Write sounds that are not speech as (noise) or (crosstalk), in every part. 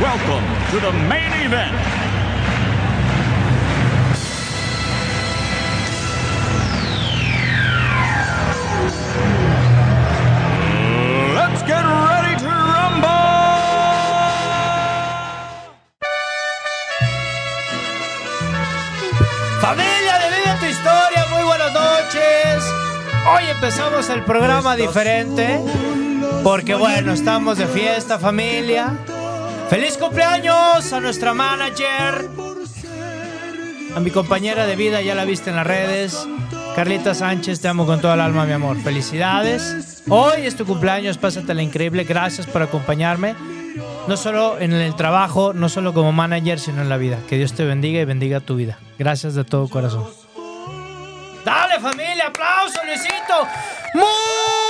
welcome to the main event. Let's get ready to rumble! Familia de Vive tu Historia, muy buenas noches. Hoy empezamos el programa diferente porque bueno, estamos de fiesta familia. Feliz cumpleaños a nuestra manager, a mi compañera de vida, ya la viste en las redes. Carlita Sánchez, te amo con toda el alma, mi amor. Felicidades. Hoy es tu cumpleaños, pásatela increíble. Gracias por acompañarme. No solo en el trabajo, no solo como manager, sino en la vida. Que Dios te bendiga y bendiga tu vida. Gracias de todo corazón. Dale familia, aplauso Luisito. Muy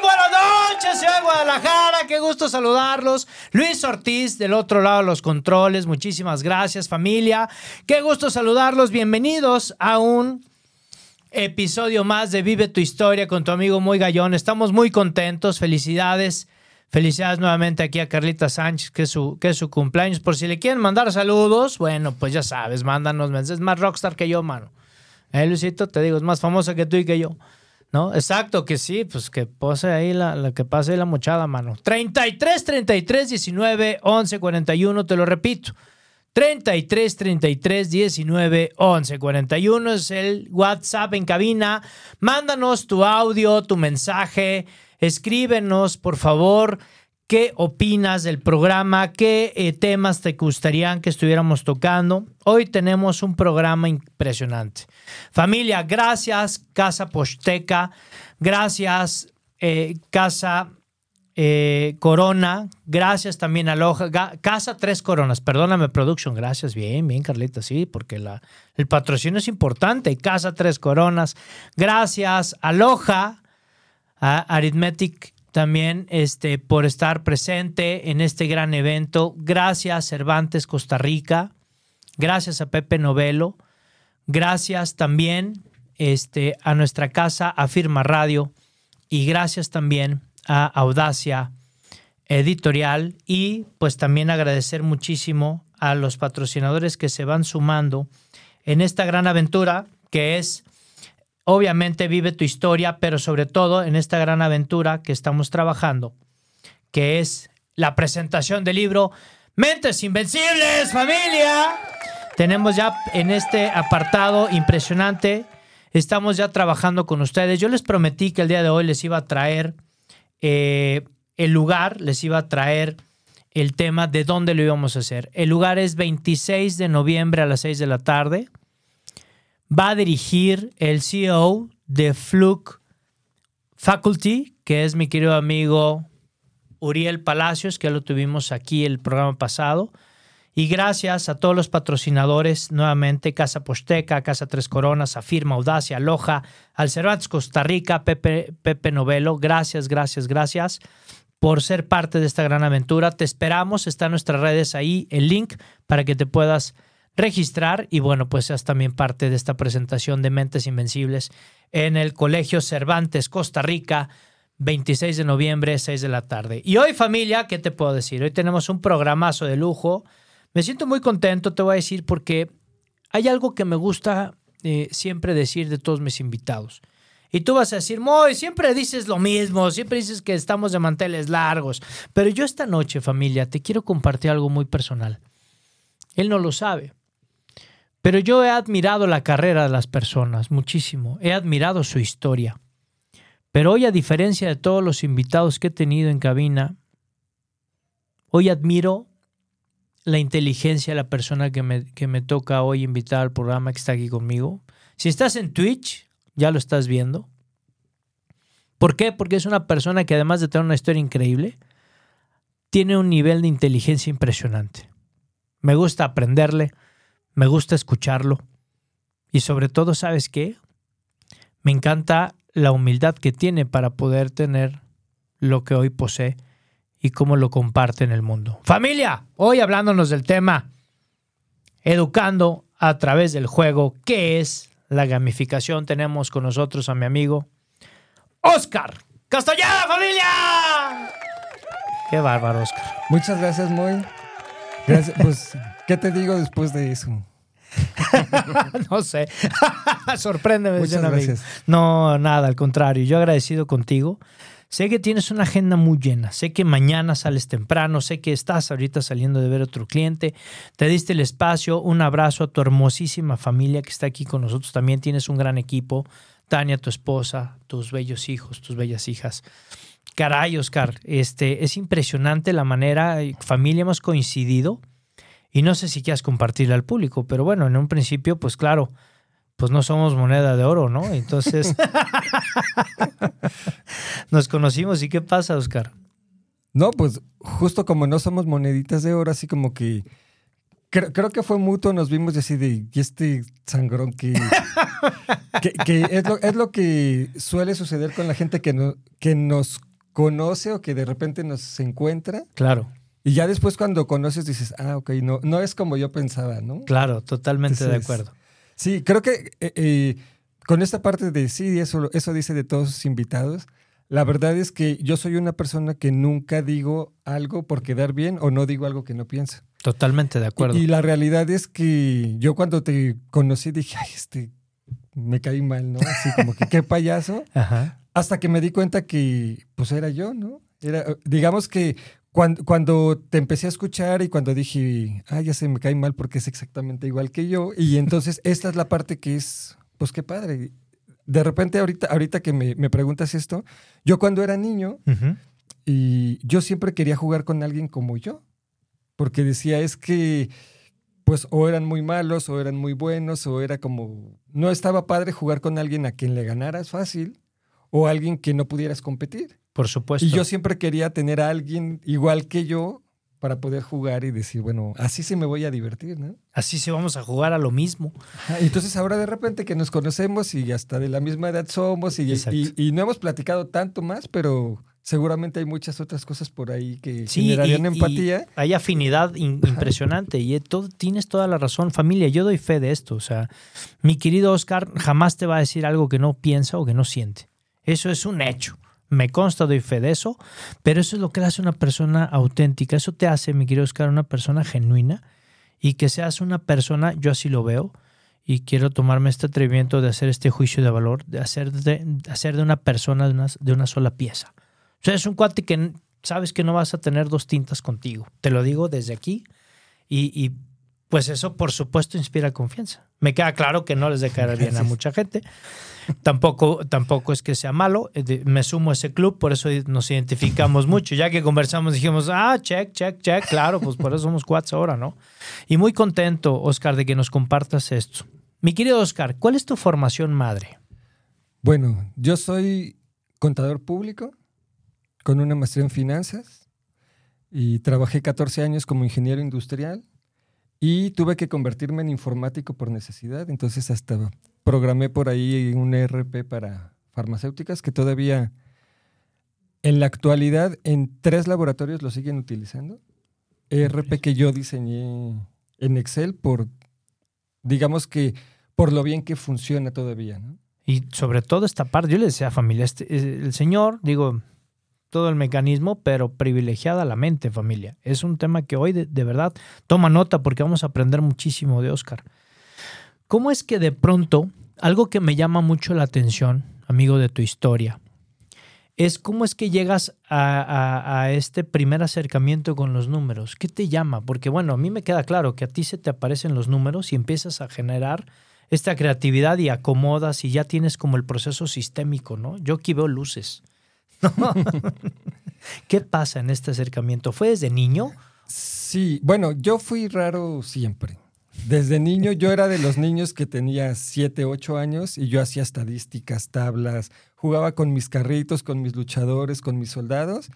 buenas noches, ciudad de Guadalajara, qué gusto saludarlos. Luis Ortiz del otro lado de los controles, muchísimas gracias familia. Qué gusto saludarlos, bienvenidos a un episodio más de Vive tu historia con tu amigo Muy Gallón. Estamos muy contentos, felicidades. Felicidades nuevamente aquí a Carlita Sánchez, que es, su, que su cumpleaños. Por si le quieren mandar saludos, bueno, pues ya sabes, mándanos mensajes. Es más rockstar que yo, mano. Eh, Luisito, te digo, es más famosa que tú y que yo. ¿No? Exacto, que sí, pues que pose ahí la, la que pase ahí la mochada, mano. 33 33 19 11 41, te lo repito. 33 33 19 11 41 es el WhatsApp en cabina. Mándanos tu audio, tu mensaje. Escríbenos, por favor, qué opinas del programa, qué eh, temas te gustarían que estuviéramos tocando. Hoy tenemos un programa impresionante. Familia, gracias Casa Posteca, gracias eh, Casa eh, Corona, gracias también a Casa Tres Coronas, perdóname Production, gracias, bien, bien Carlita, sí, porque el patrocinio es importante, Casa Tres Coronas, gracias a Loja, a Arithmetic también este, por estar presente en este gran evento. Gracias Cervantes Costa Rica. Gracias a Pepe Novelo. Gracias también este, a nuestra casa Afirma Radio. Y gracias también a Audacia Editorial. Y pues también agradecer muchísimo a los patrocinadores que se van sumando en esta gran aventura que es obviamente vive tu historia, pero sobre todo en esta gran aventura que estamos trabajando, que es la presentación del libro Mentes Invencibles, familia. Tenemos ya en este apartado impresionante, estamos ya trabajando con ustedes. Yo les prometí que el día de hoy les iba a traer eh, el lugar, les iba a traer el tema de dónde lo íbamos a hacer. El lugar es 26 de noviembre a las 6 de la tarde va a dirigir el CEO de Fluke Faculty, que es mi querido amigo Uriel Palacios, que lo tuvimos aquí el programa pasado. Y gracias a todos los patrocinadores, nuevamente Casa Posteca, Casa Tres Coronas, Afirma, Audacia, Loja, al Cervantes Costa Rica, Pepe, Pepe Novelo. Gracias, gracias, gracias por ser parte de esta gran aventura. Te esperamos, está en nuestras redes ahí el link para que te puedas registrar y bueno, pues seas también parte de esta presentación de Mentes Invencibles en el Colegio Cervantes, Costa Rica, 26 de noviembre, 6 de la tarde. Y hoy familia, ¿qué te puedo decir? Hoy tenemos un programazo de lujo. Me siento muy contento, te voy a decir, porque hay algo que me gusta eh, siempre decir de todos mis invitados. Y tú vas a decir, Moy, siempre dices lo mismo, siempre dices que estamos de manteles largos. Pero yo esta noche, familia, te quiero compartir algo muy personal. Él no lo sabe. Pero yo he admirado la carrera de las personas muchísimo. He admirado su historia. Pero hoy, a diferencia de todos los invitados que he tenido en cabina, hoy admiro la inteligencia de la persona que me, que me toca hoy invitar al programa que está aquí conmigo. Si estás en Twitch, ya lo estás viendo. ¿Por qué? Porque es una persona que además de tener una historia increíble, tiene un nivel de inteligencia impresionante. Me gusta aprenderle, me gusta escucharlo y sobre todo, ¿sabes qué? Me encanta la humildad que tiene para poder tener lo que hoy posee y cómo lo comparte en el mundo. Familia, hoy hablándonos del tema, educando a través del juego, ¿qué es la gamificación? Tenemos con nosotros a mi amigo Oscar Castellada, familia. Qué bárbaro, Oscar. Muchas gracias, Moy. Gracias, pues, ¿qué te digo después de eso? (laughs) no sé. (laughs) Sorpréndeme. Muchas amigo. gracias. No, nada, al contrario. Yo agradecido contigo. Sé que tienes una agenda muy llena. Sé que mañana sales temprano. Sé que estás ahorita saliendo de ver a otro cliente. Te diste el espacio. Un abrazo a tu hermosísima familia que está aquí con nosotros. También tienes un gran equipo. Tania, tu esposa, tus bellos hijos, tus bellas hijas. Caray, Oscar, este, es impresionante la manera, familia, hemos coincidido y no sé si quieras compartirle al público, pero bueno, en un principio, pues claro, pues no somos moneda de oro, ¿no? Entonces, (laughs) nos conocimos y ¿qué pasa, Oscar? No, pues justo como no somos moneditas de oro, así como que creo, creo que fue mutuo, nos vimos y así de, y este sangrón que, (laughs) que, que es, lo, es lo que suele suceder con la gente que, no, que nos conoce o que de repente nos encuentra. Claro. Y ya después cuando conoces dices, ah, ok, no, no es como yo pensaba, ¿no? Claro, totalmente de acuerdo. Sí, creo que eh, eh, con esta parte de sí, eso, eso dice de todos sus invitados. La verdad es que yo soy una persona que nunca digo algo por quedar bien o no digo algo que no pienso. Totalmente de acuerdo. Y la realidad es que yo cuando te conocí dije, ay, este, me caí mal, ¿no? Así como que qué payaso. (laughs) Ajá. Hasta que me di cuenta que, pues era yo, ¿no? Era, digamos que cuando, cuando te empecé a escuchar y cuando dije, ah, ya se me cae mal porque es exactamente igual que yo. Y entonces (laughs) esta es la parte que es, pues qué padre. De repente ahorita, ahorita que me, me preguntas esto, yo cuando era niño y yo siempre quería jugar con alguien como yo. Porque decía, es que pues o eran muy malos o eran muy buenos o era como, no estaba padre jugar con alguien a quien le ganaras fácil o alguien que no pudieras competir. Por supuesto. Y yo siempre quería tener a alguien igual que yo para poder jugar y decir, bueno, así sí me voy a divertir, ¿no? Así sí vamos a jugar a lo mismo. Ajá, Entonces ahora de repente que nos conocemos y hasta de la misma edad somos y, y- y no hemos platicado tanto más, pero seguramente hay muchas otras cosas por ahí que Sí, generarían y- empatía. hay afinidad in- impresionante y todo, tienes toda la razón, familia. Yo doy fe de esto. O sea, mi querido Oscar jamás te va a decir algo que no piensa o que no siente. Eso es un hecho. Me consta, doy fe de eso, pero eso es lo que hace una persona auténtica. Eso te hace, mi querido Oscar, una persona genuina y que seas una persona, yo así lo veo, y quiero tomarme este atrevimiento de hacer este juicio de valor, de hacer de, hacer de una persona de una, de una sola pieza. O sea, es un cuate que sabes que no vas a tener dos tintas contigo. Te lo digo desde aquí. Y, y, pues eso, por supuesto, inspira confianza. Me queda claro que no les de caer bien a mucha gente. Tampoco, tampoco es que sea malo. Eh, Me sumo a ese club, por eso nos identificamos mucho. Ya que conversamos, dijimos, ah, check, check, check. Claro, pues por eso somos cuates ahora, ¿no? Y muy contento, Oscar, de que nos compartas esto. Mi querido Oscar, ¿cuál es tu formación madre? Bueno, yo soy contador público con una maestría en finanzas y trabajé 14 años como ingeniero industrial y tuve que convertirme en informático por necesidad. Entonces hasta programé por ahí un ERP para farmacéuticas que todavía en la actualidad en tres laboratorios lo siguen utilizando. ERP que yo diseñé en Excel por, digamos que por lo bien que funciona todavía, ¿no? Y sobre todo esta parte, yo le decía a familia, este, el Señor, digo, todo el mecanismo, pero privilegiada la mente, familia. Es un tema que hoy de, verdad toma nota porque vamos a aprender muchísimo de Oscar. ¿Cómo es que de pronto, algo que me llama mucho la atención, amigo de tu historia, es cómo es que llegas a- a este primer acercamiento con los números? ¿Qué te llama? Porque bueno, a mí me queda claro que a ti se te aparecen los números y empiezas a generar esta creatividad y acomodas y ya tienes como el proceso sistémico, ¿no? Yo aquí veo luces. ¿No? (laughs) ¿Qué pasa en este acercamiento? ¿Fue desde niño? Sí, bueno, yo fui raro siempre. Desde niño yo era de los niños que tenía 7, 8 años y yo hacía estadísticas, tablas, jugaba con mis carritos, con mis luchadores, con mis soldados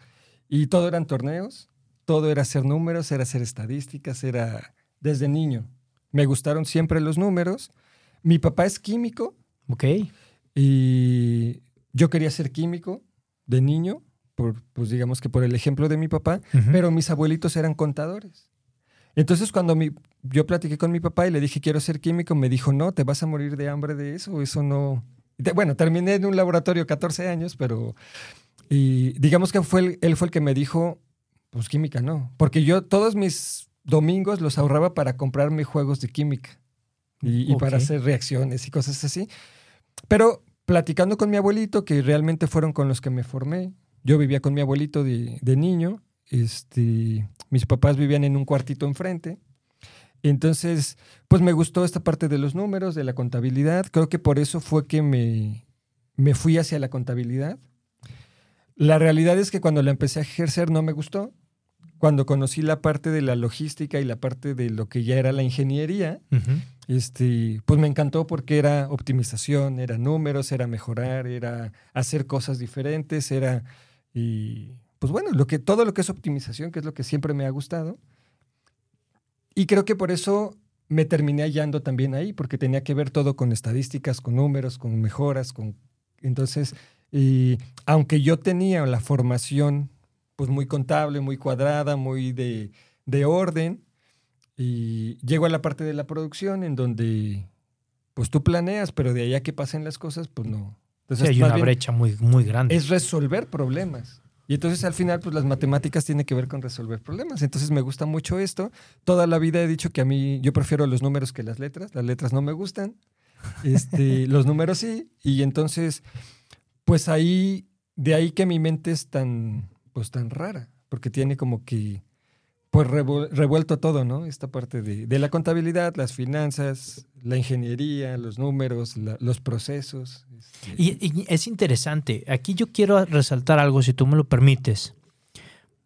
y todo eran torneos. todo era hacer números, era hacer estadísticas, era desde niño. Me gustaron siempre los números. Mi papá es químico. Ok. Y yo quería ser químico de niño, por, pues digamos que por el ejemplo de mi papá, pero mis abuelitos eran contadores. Entonces cuando mi, yo platiqué con mi papá y le dije quiero ser químico, me dijo, no, te vas a morir de hambre de eso, eso no... Bueno, terminé en un laboratorio 14 años, pero... Y digamos que fue él fue el que me dijo, pues química no, porque yo todos mis domingos los ahorraba para comprarme juegos de química y, para hacer reacciones y cosas así. Pero platicando con mi abuelito, que realmente fueron con los que me formé, yo vivía con mi abuelito de, niño, este, mis papás vivían en un cuartito enfrente. Entonces, pues me gustó esta parte de los números, de la contabilidad. Creo que por eso fue que me, me fui hacia la contabilidad. La realidad es que cuando la empecé a ejercer no me gustó cuando conocí la parte de la logística y la parte de lo que ya era la ingeniería, este, pues me encantó porque era optimización, era números, era mejorar, era hacer cosas diferentes, era y pues bueno, lo que todo lo que es optimización, que es lo que siempre me ha gustado. Y creo que por eso me terminé hallando también ahí, porque tenía que ver todo con estadísticas, con números, con mejoras, con entonces, y aunque yo tenía la formación pues muy contable, muy cuadrada, muy de, orden. Y llego a la parte de la producción en donde pues tú planeas, pero de allá que pasen las cosas, pues no. Entonces, hay una brecha muy, muy grande. Es resolver problemas. Y entonces al final, pues las matemáticas tienen que ver con resolver problemas. Entonces me gusta mucho esto. Toda la vida he dicho que a mí, yo prefiero los números que las letras. Las letras no me gustan. Este, (laughs) los números sí. Y entonces, pues ahí, de ahí que mi mente es tan, pues tan rara, porque tiene como que pues revuelto todo, ¿no? Esta parte de, la contabilidad, las finanzas, la ingeniería, los números, los procesos. Este. Y, es interesante, aquí yo quiero resaltar algo, si tú me lo permites,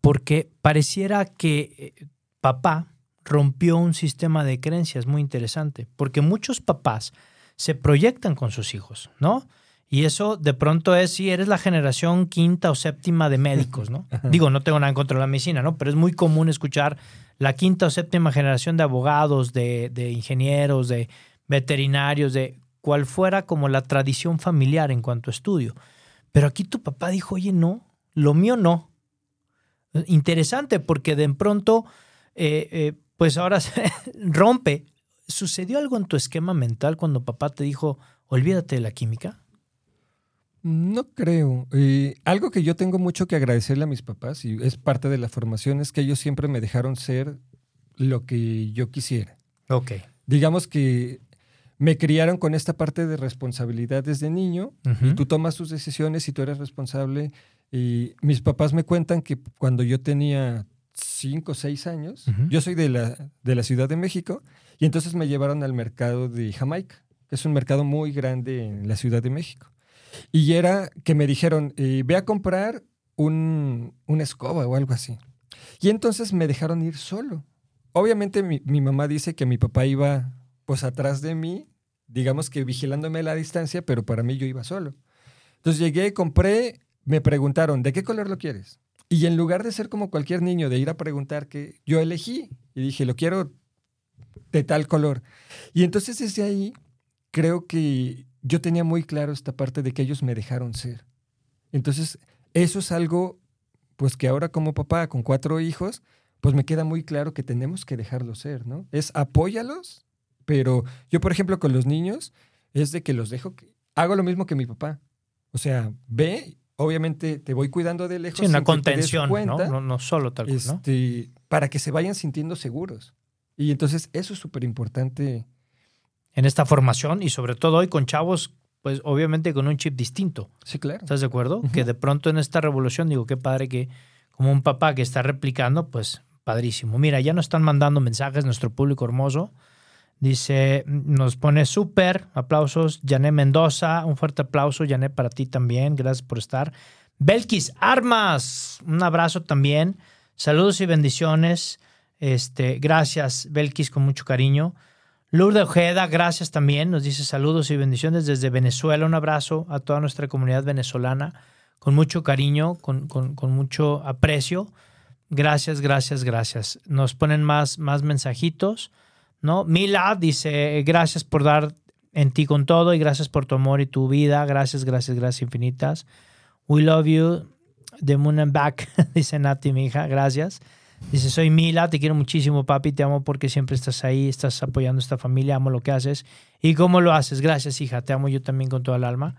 porque pareciera que eh, papá rompió un sistema de creencias muy interesante, porque muchos papás se proyectan con sus hijos, ¿no? Y eso de pronto es si eres la generación quinta o séptima de médicos, ¿no? Digo, no tengo nada en contra de la medicina, ¿no? Pero es muy común escuchar la quinta o séptima generación de abogados, de, de ingenieros, de veterinarios, de cual fuera como la tradición familiar en cuanto a estudio. Pero aquí tu papá dijo, oye, no, lo mío no. Interesante porque de pronto, eh, eh, pues ahora se (laughs) rompe. ¿Sucedió algo en tu esquema mental cuando papá te dijo, olvídate de la química? No creo. algo que yo tengo mucho que agradecerle a mis papás, y es parte de la formación, es que ellos siempre me dejaron ser lo que yo quisiera. Ok. Digamos que me criaron con esta parte de responsabilidad desde niño, y tú tomas tus decisiones y tú eres responsable. Y mis papás me cuentan que cuando yo tenía cinco o seis años, yo soy de la, de la Ciudad de México, y entonces me llevaron al mercado de Jamaica, que es un mercado muy grande en la Ciudad de México. Y era que me dijeron, eh, ve a comprar un, una escoba o algo así. Y entonces me dejaron ir solo. Obviamente mi, mi, mamá dice que mi papá iba pues atrás de mí, digamos que vigilándome a la distancia, pero para mí yo iba solo. Entonces llegué, compré, me preguntaron, ¿de qué color lo quieres? Y en lugar de ser como cualquier niño, de ir a preguntar que yo elegí y dije, lo quiero de tal color. Y entonces desde ahí creo que yo tenía muy claro esta parte de que ellos me dejaron ser. Entonces, eso es algo, pues que ahora como papá con cuatro hijos, pues me queda muy claro que tenemos que dejarlos ser, ¿no? Es apóyalos, pero yo, por ejemplo, con los niños, es de que los dejo, hago lo mismo que mi papá. O sea, ve, obviamente te voy cuidando de lejos. Sí, una contención, ¿no? ¿no? solo tal vez, este, Para que se vayan sintiendo seguros. Y entonces eso es súper importante en esta formación y sobre todo hoy con chavos, pues obviamente con un chip distinto. Sí, claro. ¿Estás de acuerdo? Que de pronto en esta revolución, digo, qué padre que como un papá que está replicando, pues padrísimo. Mira, ya nos están mandando mensajes nuestro público hermoso. Dice, nos pone súper, aplausos, Jané Mendoza, un fuerte aplauso, Jané, para ti también, gracias por estar. Belkis Armas, un abrazo también, saludos y bendiciones. Este, gracias, Belkis, con mucho cariño. Lourdes Ojeda, gracias también. Nos dice saludos y bendiciones desde Venezuela. Un abrazo a toda nuestra comunidad venezolana con mucho cariño, con, mucho aprecio. Gracias, gracias, gracias. Nos ponen más, más mensajitos, ¿no? Mila dice, gracias por dar en ti con todo y gracias por tu amor y tu vida. Gracias, gracias, gracias infinitas. We love you. The moon and back, (laughs) dice Nati, mi hija. Gracias. Dice, soy Mila, te quiero muchísimo, papi, te amo porque siempre estás ahí, estás apoyando a esta familia, amo lo que haces. ¿Y cómo lo haces? Gracias, hija, te amo yo también con toda el alma.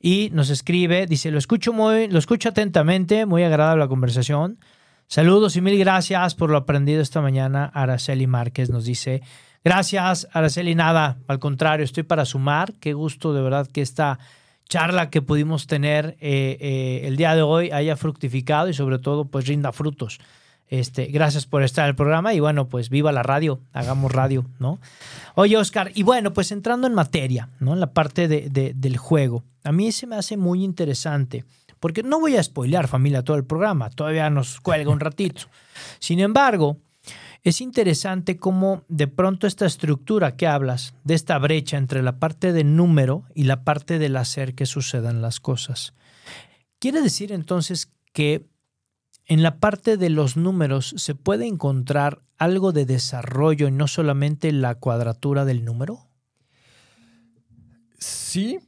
Y nos escribe, dice, lo escucho, muy, lo escucho atentamente, muy agradable la conversación. Saludos y mil gracias por lo aprendido esta mañana. Araceli Márquez nos dice, gracias, Araceli, nada, al contrario, estoy para sumar. Qué gusto de verdad que esta charla que pudimos tener eh, eh, el día de hoy haya fructificado y sobre todo pues rinda frutos. Este, gracias por estar en el programa y bueno, pues viva la radio, hagamos radio, ¿no? Oye, Oscar, y bueno, pues entrando en materia, ¿no? En la parte de, del juego, a mí se me hace muy interesante, porque no voy a spoilear familia todo el programa, todavía nos cuelga un ratito. (laughs) Sin embargo, es interesante cómo de pronto esta estructura que hablas, de esta brecha entre la parte de número y la parte del hacer que sucedan las cosas. Quiere decir entonces que en la parte de los números se puede encontrar algo de desarrollo y no solamente la cuadratura del número. Sí,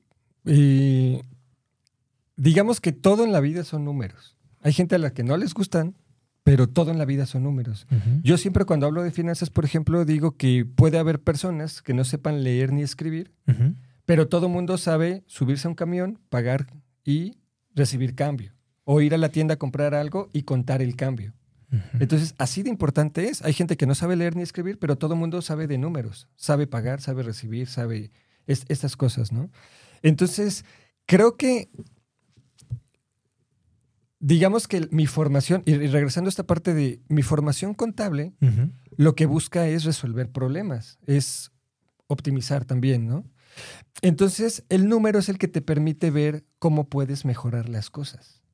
digamos que todo en la vida son números. Hay gente a la que no les gustan, pero todo en la vida son números. Yo siempre cuando hablo de finanzas, por ejemplo, digo que puede haber personas que no sepan leer ni escribir, pero todo mundo sabe subirse a un camión, pagar y recibir cambio o ir a la tienda a comprar algo y contar el cambio. Entonces, así de importante es. Hay gente que no sabe leer ni escribir, pero todo el mundo sabe de números, sabe pagar, sabe recibir, sabe estas cosas, ¿no? Entonces, creo que, digamos que mi formación, y regresando a esta parte de mi formación contable, lo que busca es resolver problemas, es optimizar también, ¿no? Entonces, el número es el que te permite ver cómo puedes mejorar las cosas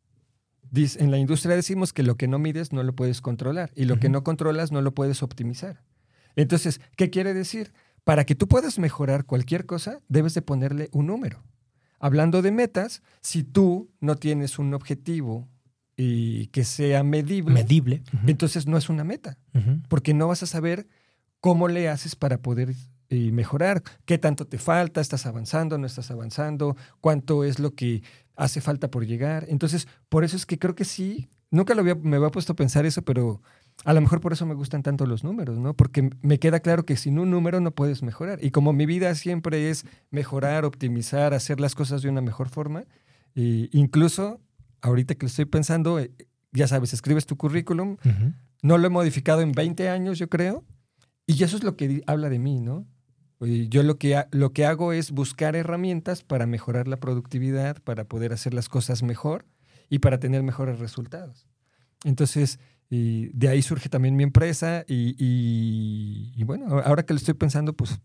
en la industria decimos que lo que no mides no lo puedes controlar y lo que no controlas no lo puedes optimizar. Entonces, ¿qué quiere decir? Para que tú puedas mejorar cualquier cosa, debes de ponerle un número. Hablando de metas, si tú no tienes un objetivo y que sea medible, medible. entonces no es una meta, porque no vas a saber cómo le haces para poder eh, mejorar, qué tanto te falta, estás avanzando, no estás avanzando, cuánto es lo que hace falta por llegar. Entonces, por eso es que creo que sí, nunca lo había, me había puesto a pensar eso, pero a lo mejor por eso me gustan tanto los números, ¿no? Porque me queda claro que sin un número no puedes mejorar. Y como mi vida siempre es mejorar, optimizar, hacer las cosas de una mejor forma, e incluso ahorita que lo estoy pensando, eh, ya sabes, escribes tu currículum, no lo he modificado en 20 años, yo creo, y eso es lo que habla de mí, ¿no? Yo lo que, lo que hago es buscar herramientas para mejorar la productividad, para poder hacer las cosas mejor y para tener mejores resultados. Entonces, de ahí surge también mi empresa y, bueno, ahora que lo estoy pensando, pues,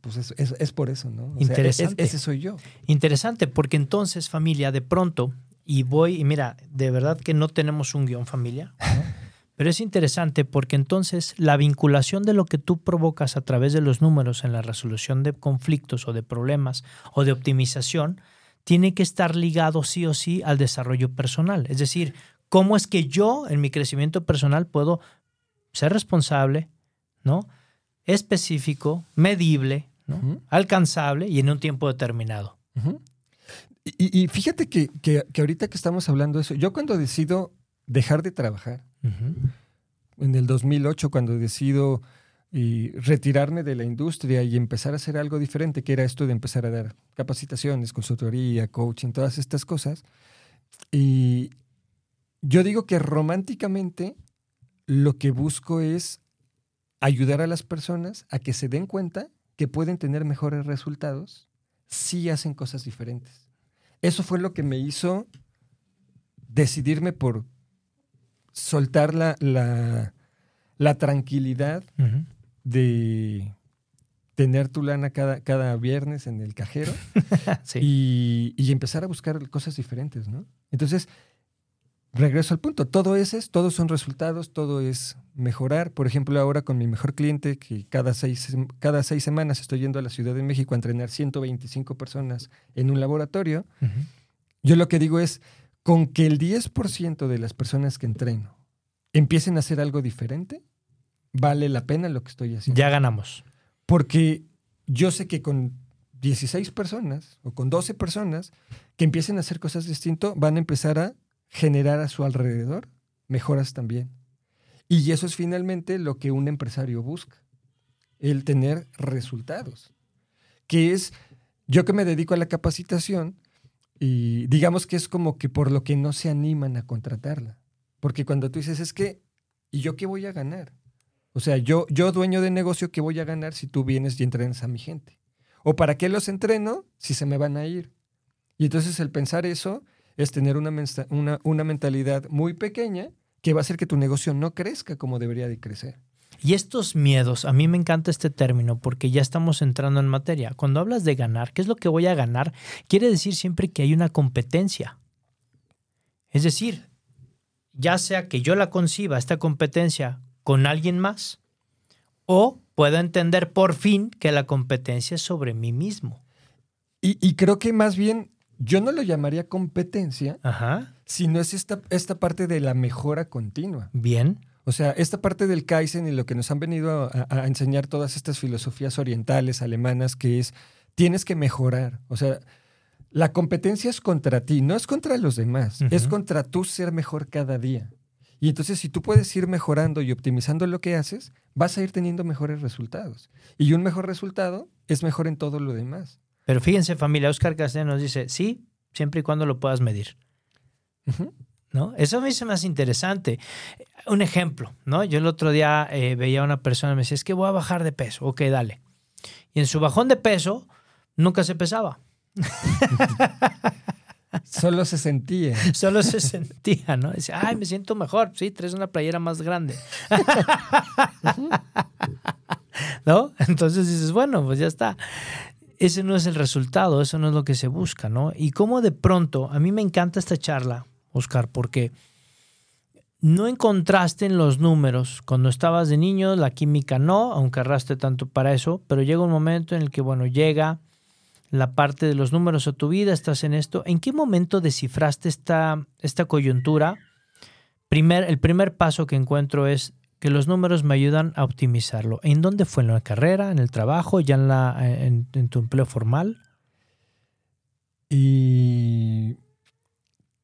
pues es, por eso, ¿no? Interesante. ese soy yo. Interesante, porque entonces, familia, de pronto, y voy, y mira, de verdad que no tenemos un guion familia, Pero es interesante porque entonces la vinculación de lo que tú provocas a través de los números en la resolución de conflictos o de problemas o de optimización tiene que estar ligado sí o sí al desarrollo personal. Es decir, cómo es que yo en mi crecimiento personal puedo ser responsable, ¿no? específico, medible, ¿no? alcanzable y en un tiempo determinado. y, fíjate que, que, que ahorita que estamos hablando de eso, yo cuando decido dejar de trabajar, en el 2008, cuando decido retirarme de la industria y empezar a hacer algo diferente, que era esto de empezar a dar capacitaciones, consultoría, coaching, todas estas cosas. Y yo digo que románticamente lo que busco es ayudar a las personas a que se den cuenta que pueden tener mejores resultados si hacen cosas diferentes. Eso fue lo que me hizo decidirme por soltar la, la, tranquilidad de tener tu lana cada, cada viernes en el cajero (laughs) y, empezar a buscar cosas diferentes, ¿no? Entonces, regreso al punto, todo es, todos son resultados, todo es mejorar. Por ejemplo, ahora con mi mejor cliente, que cada seis, cada seis semanas estoy yendo a la Ciudad de México a entrenar 125 personas en un laboratorio, yo lo que digo es, con que el 10% de las personas que entreno empiecen a hacer algo diferente, vale la pena lo que estoy haciendo. Ya ganamos. Porque yo sé que con 16 personas o con 12 personas que empiecen a hacer cosas distintas, van a empezar a generar a su alrededor mejoras también. Y eso es finalmente lo que un empresario busca, el tener resultados, que es, yo que me dedico a la capacitación, y digamos que es como que por lo que no se animan a contratarla. Porque cuando tú dices, es que, ¿y yo qué voy a ganar? O sea, yo, yo dueño de negocio, ¿qué voy a ganar si tú vienes y entrenas a mi gente? ¿O para qué los entreno si se me van a ir? Y entonces el pensar eso es tener una, una, una mentalidad muy pequeña que va a hacer que tu negocio no crezca como debería de crecer. Y estos miedos, a mí me encanta este término porque ya estamos entrando en materia. Cuando hablas de ganar, ¿qué es lo que voy a ganar? Quiere decir siempre que hay una competencia. Es decir, ya sea que yo la conciba, esta competencia, con alguien más, o puedo entender por fin que la competencia es sobre mí mismo. Y, y creo que más bien yo no lo llamaría competencia, Ajá. sino es esta, esta parte de la mejora continua. Bien. O sea, esta parte del Kaizen y lo que nos han venido a, a, enseñar todas estas filosofías orientales, alemanas, que es, tienes que mejorar. O sea, la competencia es contra ti, no es contra los demás, uh -huh. es contra tú ser mejor cada día. Y entonces si tú puedes ir mejorando y optimizando lo que haces, vas a ir teniendo mejores resultados. Y un mejor resultado es mejor en todo lo demás. Pero fíjense familia, Oscar Castellano nos dice, sí, siempre y cuando lo puedas medir. Uh -huh. ¿No? Eso a mí se me hace interesante. Un ejemplo, ¿no? Yo el otro día eh, veía a una persona y me decía, es que voy a bajar de peso. Ok, dale. Y en su bajón de peso nunca se pesaba. (laughs) Solo se sentía. (laughs) Solo se sentía, ¿no? Decía, ay, me siento mejor. Sí, traes una playera más grande. (laughs) ¿No? Entonces dices, bueno, pues ya está. Ese no es el resultado, eso no es lo que se busca, ¿no? Y cómo de pronto, a mí me encanta esta charla, Oscar, porque no encontraste en los números, cuando estabas de niño, la química no, aunque arraste tanto para eso, pero llega un momento en el que, bueno, llega la parte de los números a tu vida, estás en esto. ¿En qué momento descifraste esta, esta coyuntura? Primer, el primer paso que encuentro es que los números me ayudan a optimizarlo. ¿En dónde fue? ¿En la carrera? ¿En el trabajo? ¿Ya en, en tu empleo formal? Y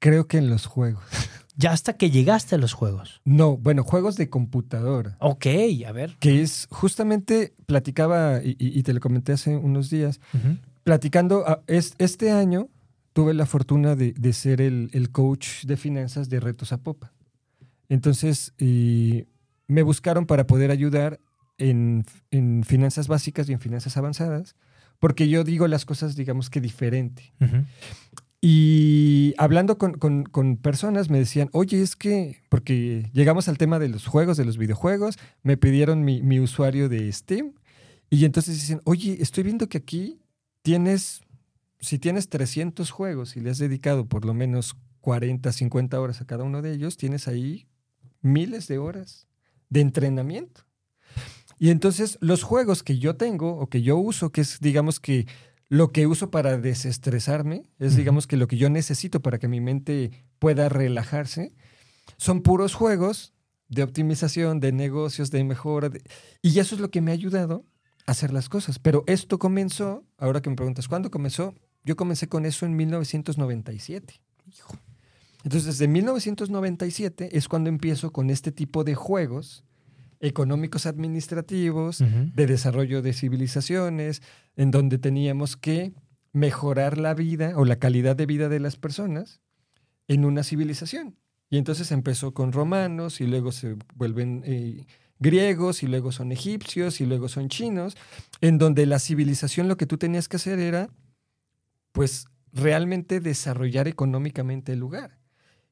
creo que en los juegos. (laughs) Ya hasta que llegaste a los juegos. No, bueno, juegos de computadora. Ok, a ver. Que es justamente, platicaba y, y te lo comenté hace unos días, uh -huh. platicando, es, este año tuve la fortuna de, de ser el, el, coach de finanzas de Retos a Popa. Entonces, y me buscaron para poder ayudar en, en, finanzas básicas y en finanzas avanzadas, porque yo digo las cosas, digamos que diferente. Uh -huh. Y hablando con, con, personas me decían, oye, es que, porque llegamos al tema de los juegos, de los videojuegos, me pidieron mi, mi usuario de Steam y entonces dicen, oye, estoy viendo que aquí tienes, si tienes 300 juegos y le has dedicado por lo menos 40, 50 horas a cada uno de ellos, tienes ahí miles de horas de entrenamiento. Y entonces los juegos que yo tengo o que yo uso, que es digamos que lo que uso para desestresarme, es digamos que lo que yo necesito para que mi mente pueda relajarse, son puros juegos de optimización, de negocios, de mejora. De... Y eso es lo que me ha ayudado a hacer las cosas. Pero esto comenzó, ahora que me preguntas, ¿cuándo comenzó? Yo comencé con eso en 1997. Entonces, desde 1997 es cuando empiezo con este tipo de juegos económicos administrativos, uh -huh. de desarrollo de civilizaciones, en donde teníamos que mejorar la vida o la calidad de vida de las personas en una civilización. Y entonces empezó con romanos y luego se vuelven eh, griegos y luego son egipcios y luego son chinos, en donde la civilización lo que tú tenías que hacer era, pues, realmente desarrollar económicamente el lugar,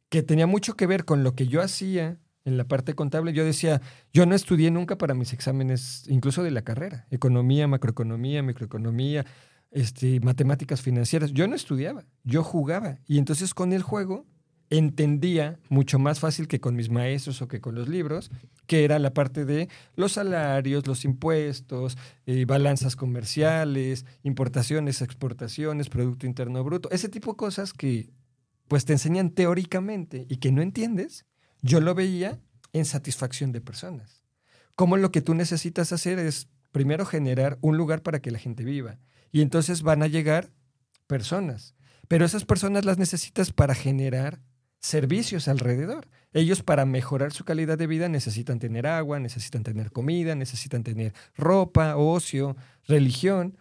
que tenía mucho que ver con lo que yo hacía en la parte contable, yo decía, yo no estudié nunca para mis exámenes, incluso de la carrera, economía, macroeconomía, microeconomía, este, matemáticas financieras. Yo no estudiaba, yo jugaba. Y entonces con el juego entendía mucho más fácil que con mis maestros o que con los libros, que era la parte de los salarios, los impuestos, eh, balanzas comerciales, importaciones, exportaciones, Producto Interno Bruto, ese tipo de cosas que pues te enseñan teóricamente y que no entiendes yo lo veía en satisfacción de personas. Como lo que tú necesitas hacer es primero generar un lugar para que la gente viva. Y entonces van a llegar personas. Pero esas personas las necesitas para generar servicios alrededor. Ellos para mejorar su calidad de vida necesitan tener agua, necesitan tener comida, necesitan tener ropa, ocio, religión.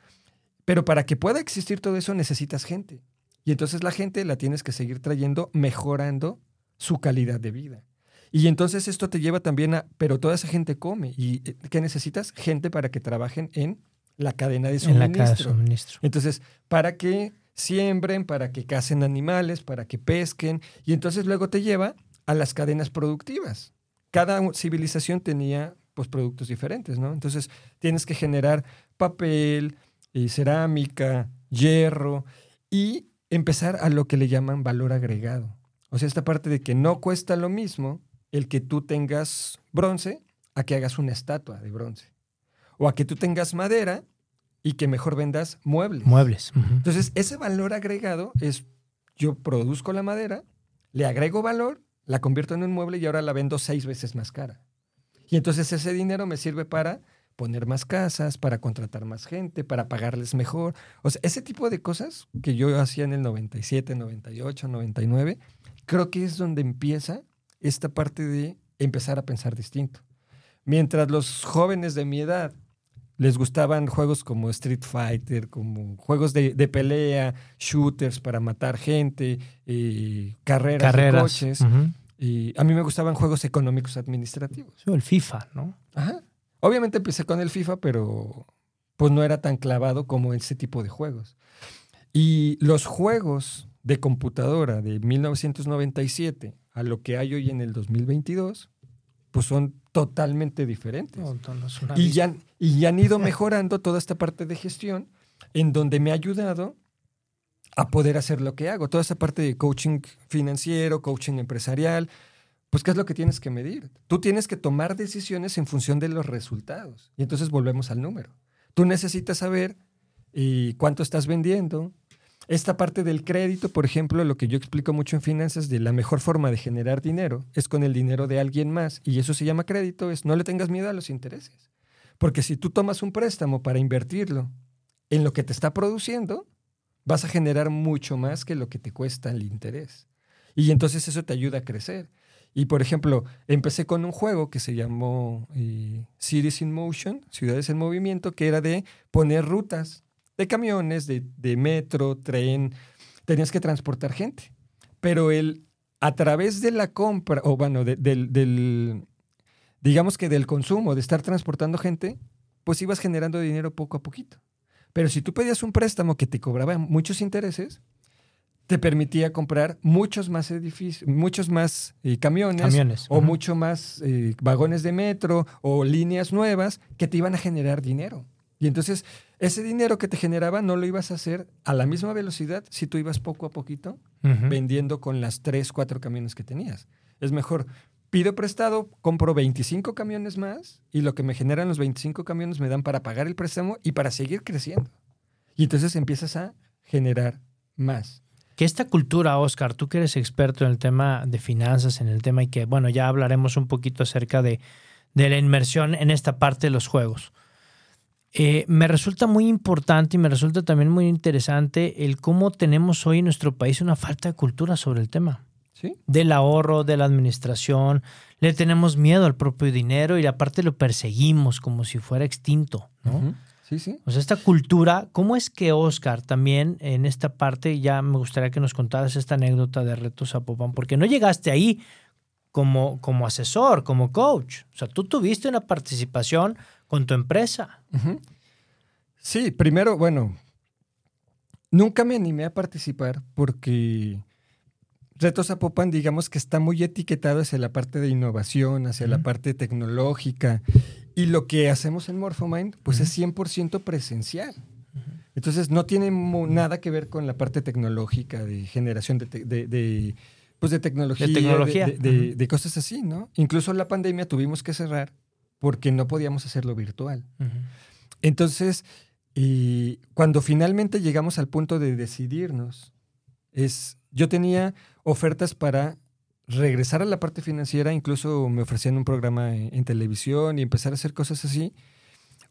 Pero para que pueda existir todo eso necesitas gente. Y entonces la gente la tienes que seguir trayendo mejorando su calidad de vida. Y entonces esto te lleva también a, pero toda esa gente come. ¿Y eh, qué necesitas? Gente para que trabajen en la cadena de En la suministro. casa de suministro. Entonces, para que siembren, para que cacen animales, para que pesquen, y entonces luego te lleva a las cadenas productivas. Cada civilización tenía pues productos diferentes, ¿no? Entonces, tienes que generar papel, eh, cerámica, hierro y empezar a lo que le llaman valor agregado. O sea, esta parte de que no cuesta lo mismo el que tú tengas bronce a que hagas una estatua de bronce. O a que tú tengas madera y que mejor vendas muebles. Muebles. Entonces, ese valor agregado es, yo produzco la madera, le agrego valor, la convierto en un mueble y ahora la vendo seis veces más cara. Y entonces ese dinero me sirve para poner más casas, para contratar más gente, para pagarles mejor. O sea, ese tipo de cosas que yo hacía en el 97, 98, 99, creo que es donde empieza esta parte de empezar a pensar distinto. Mientras los jóvenes de mi edad les gustaban juegos como Street Fighter, como juegos de, de pelea, shooters para matar gente, eh, carreras, Carreras. de coches. Y a mí me gustaban juegos económicos administrativos. Sí, El FIFA, ¿no? Ajá. Obviamente empecé con el FIFA, pero pues no era tan clavado como ese tipo de juegos. Y los juegos de computadora de 1997 a lo que hay hoy en el 2022, pues son totalmente diferentes. No, Y ya, y ya han ido (laughs) mejorando toda esta parte de gestión en donde me ha ayudado a poder hacer lo que hago. Toda esa parte de coaching financiero, coaching empresarial, pues ¿qué es lo que tienes que medir? Tú tienes que tomar decisiones en función de los resultados. Y entonces volvemos al número. Tú necesitas saber eh, cuánto estás vendiendo. Esta parte del crédito, por ejemplo, lo que yo explico mucho en finanzas, de la mejor forma de generar dinero es con el dinero de alguien más. Y eso se llama crédito, es no le tengas miedo a los intereses. Porque si tú tomas un préstamo para invertirlo en lo que te está produciendo, vas a generar mucho más que lo que te cuesta el interés. Y entonces eso te ayuda a crecer. Y por ejemplo, empecé con un juego que se llamó eh, Cities in Motion, Ciudades en Movimiento, que era de poner rutas de camiones, de, de metro, tren. Tenías que transportar gente. Pero el, a través de la compra, o bueno, de- del, del- digamos que del consumo, de estar transportando gente, pues ibas generando dinero poco a poquito. Pero si tú pedías un préstamo que te cobraba muchos intereses, te permitía comprar muchos más edificios, muchos más eh, camiones, Camiones, o ujú. mucho más eh, vagones de metro o líneas nuevas que te iban a generar dinero. Y entonces ese dinero que te generaba no lo ibas a hacer a la misma velocidad si tú ibas poco a poquito vendiendo con las tres, cuatro camiones que tenías. Es mejor, pido prestado, compro 25 camiones más y lo que me generan los 25 camiones me dan para pagar el préstamo y para seguir creciendo. Y entonces empiezas a generar más. Que esta cultura, Oscar, tú que eres experto en el tema de finanzas, en el tema y que, bueno, ya hablaremos un poquito acerca de, de la inmersión en esta parte de los juegos. Eh, me resulta muy importante y me resulta también muy interesante el cómo tenemos hoy en nuestro país una falta de cultura sobre el tema ¿Sí? del ahorro, de la administración. Le tenemos miedo al propio dinero y aparte lo perseguimos como si fuera extinto, ¿no? Sí, sí. O sea, esta cultura, ¿cómo es que Oscar también en esta parte, ya me gustaría que nos contaras esta anécdota de Retos Zapopan, porque no llegaste ahí como, como asesor, como coach. O sea, tú tuviste una participación con tu empresa. Sí, primero, bueno, nunca me animé a participar porque Retos Zapopan, digamos que está muy etiquetado hacia la parte de innovación, hacia la parte tecnológica. Y lo que hacemos en Morphomind, pues es 100% presencial. Entonces, no tiene nada que ver con la parte tecnológica de generación de, te- de- de, pues de tecnología, De tecnología. de- cosas así, ¿no? Incluso en la pandemia tuvimos que cerrar porque no podíamos hacerlo virtual. Entonces, y cuando finalmente llegamos al punto de decidirnos, es, yo tenía ofertas para regresar a la parte financiera, incluso me ofrecían un programa en, en televisión y empezar a hacer cosas así,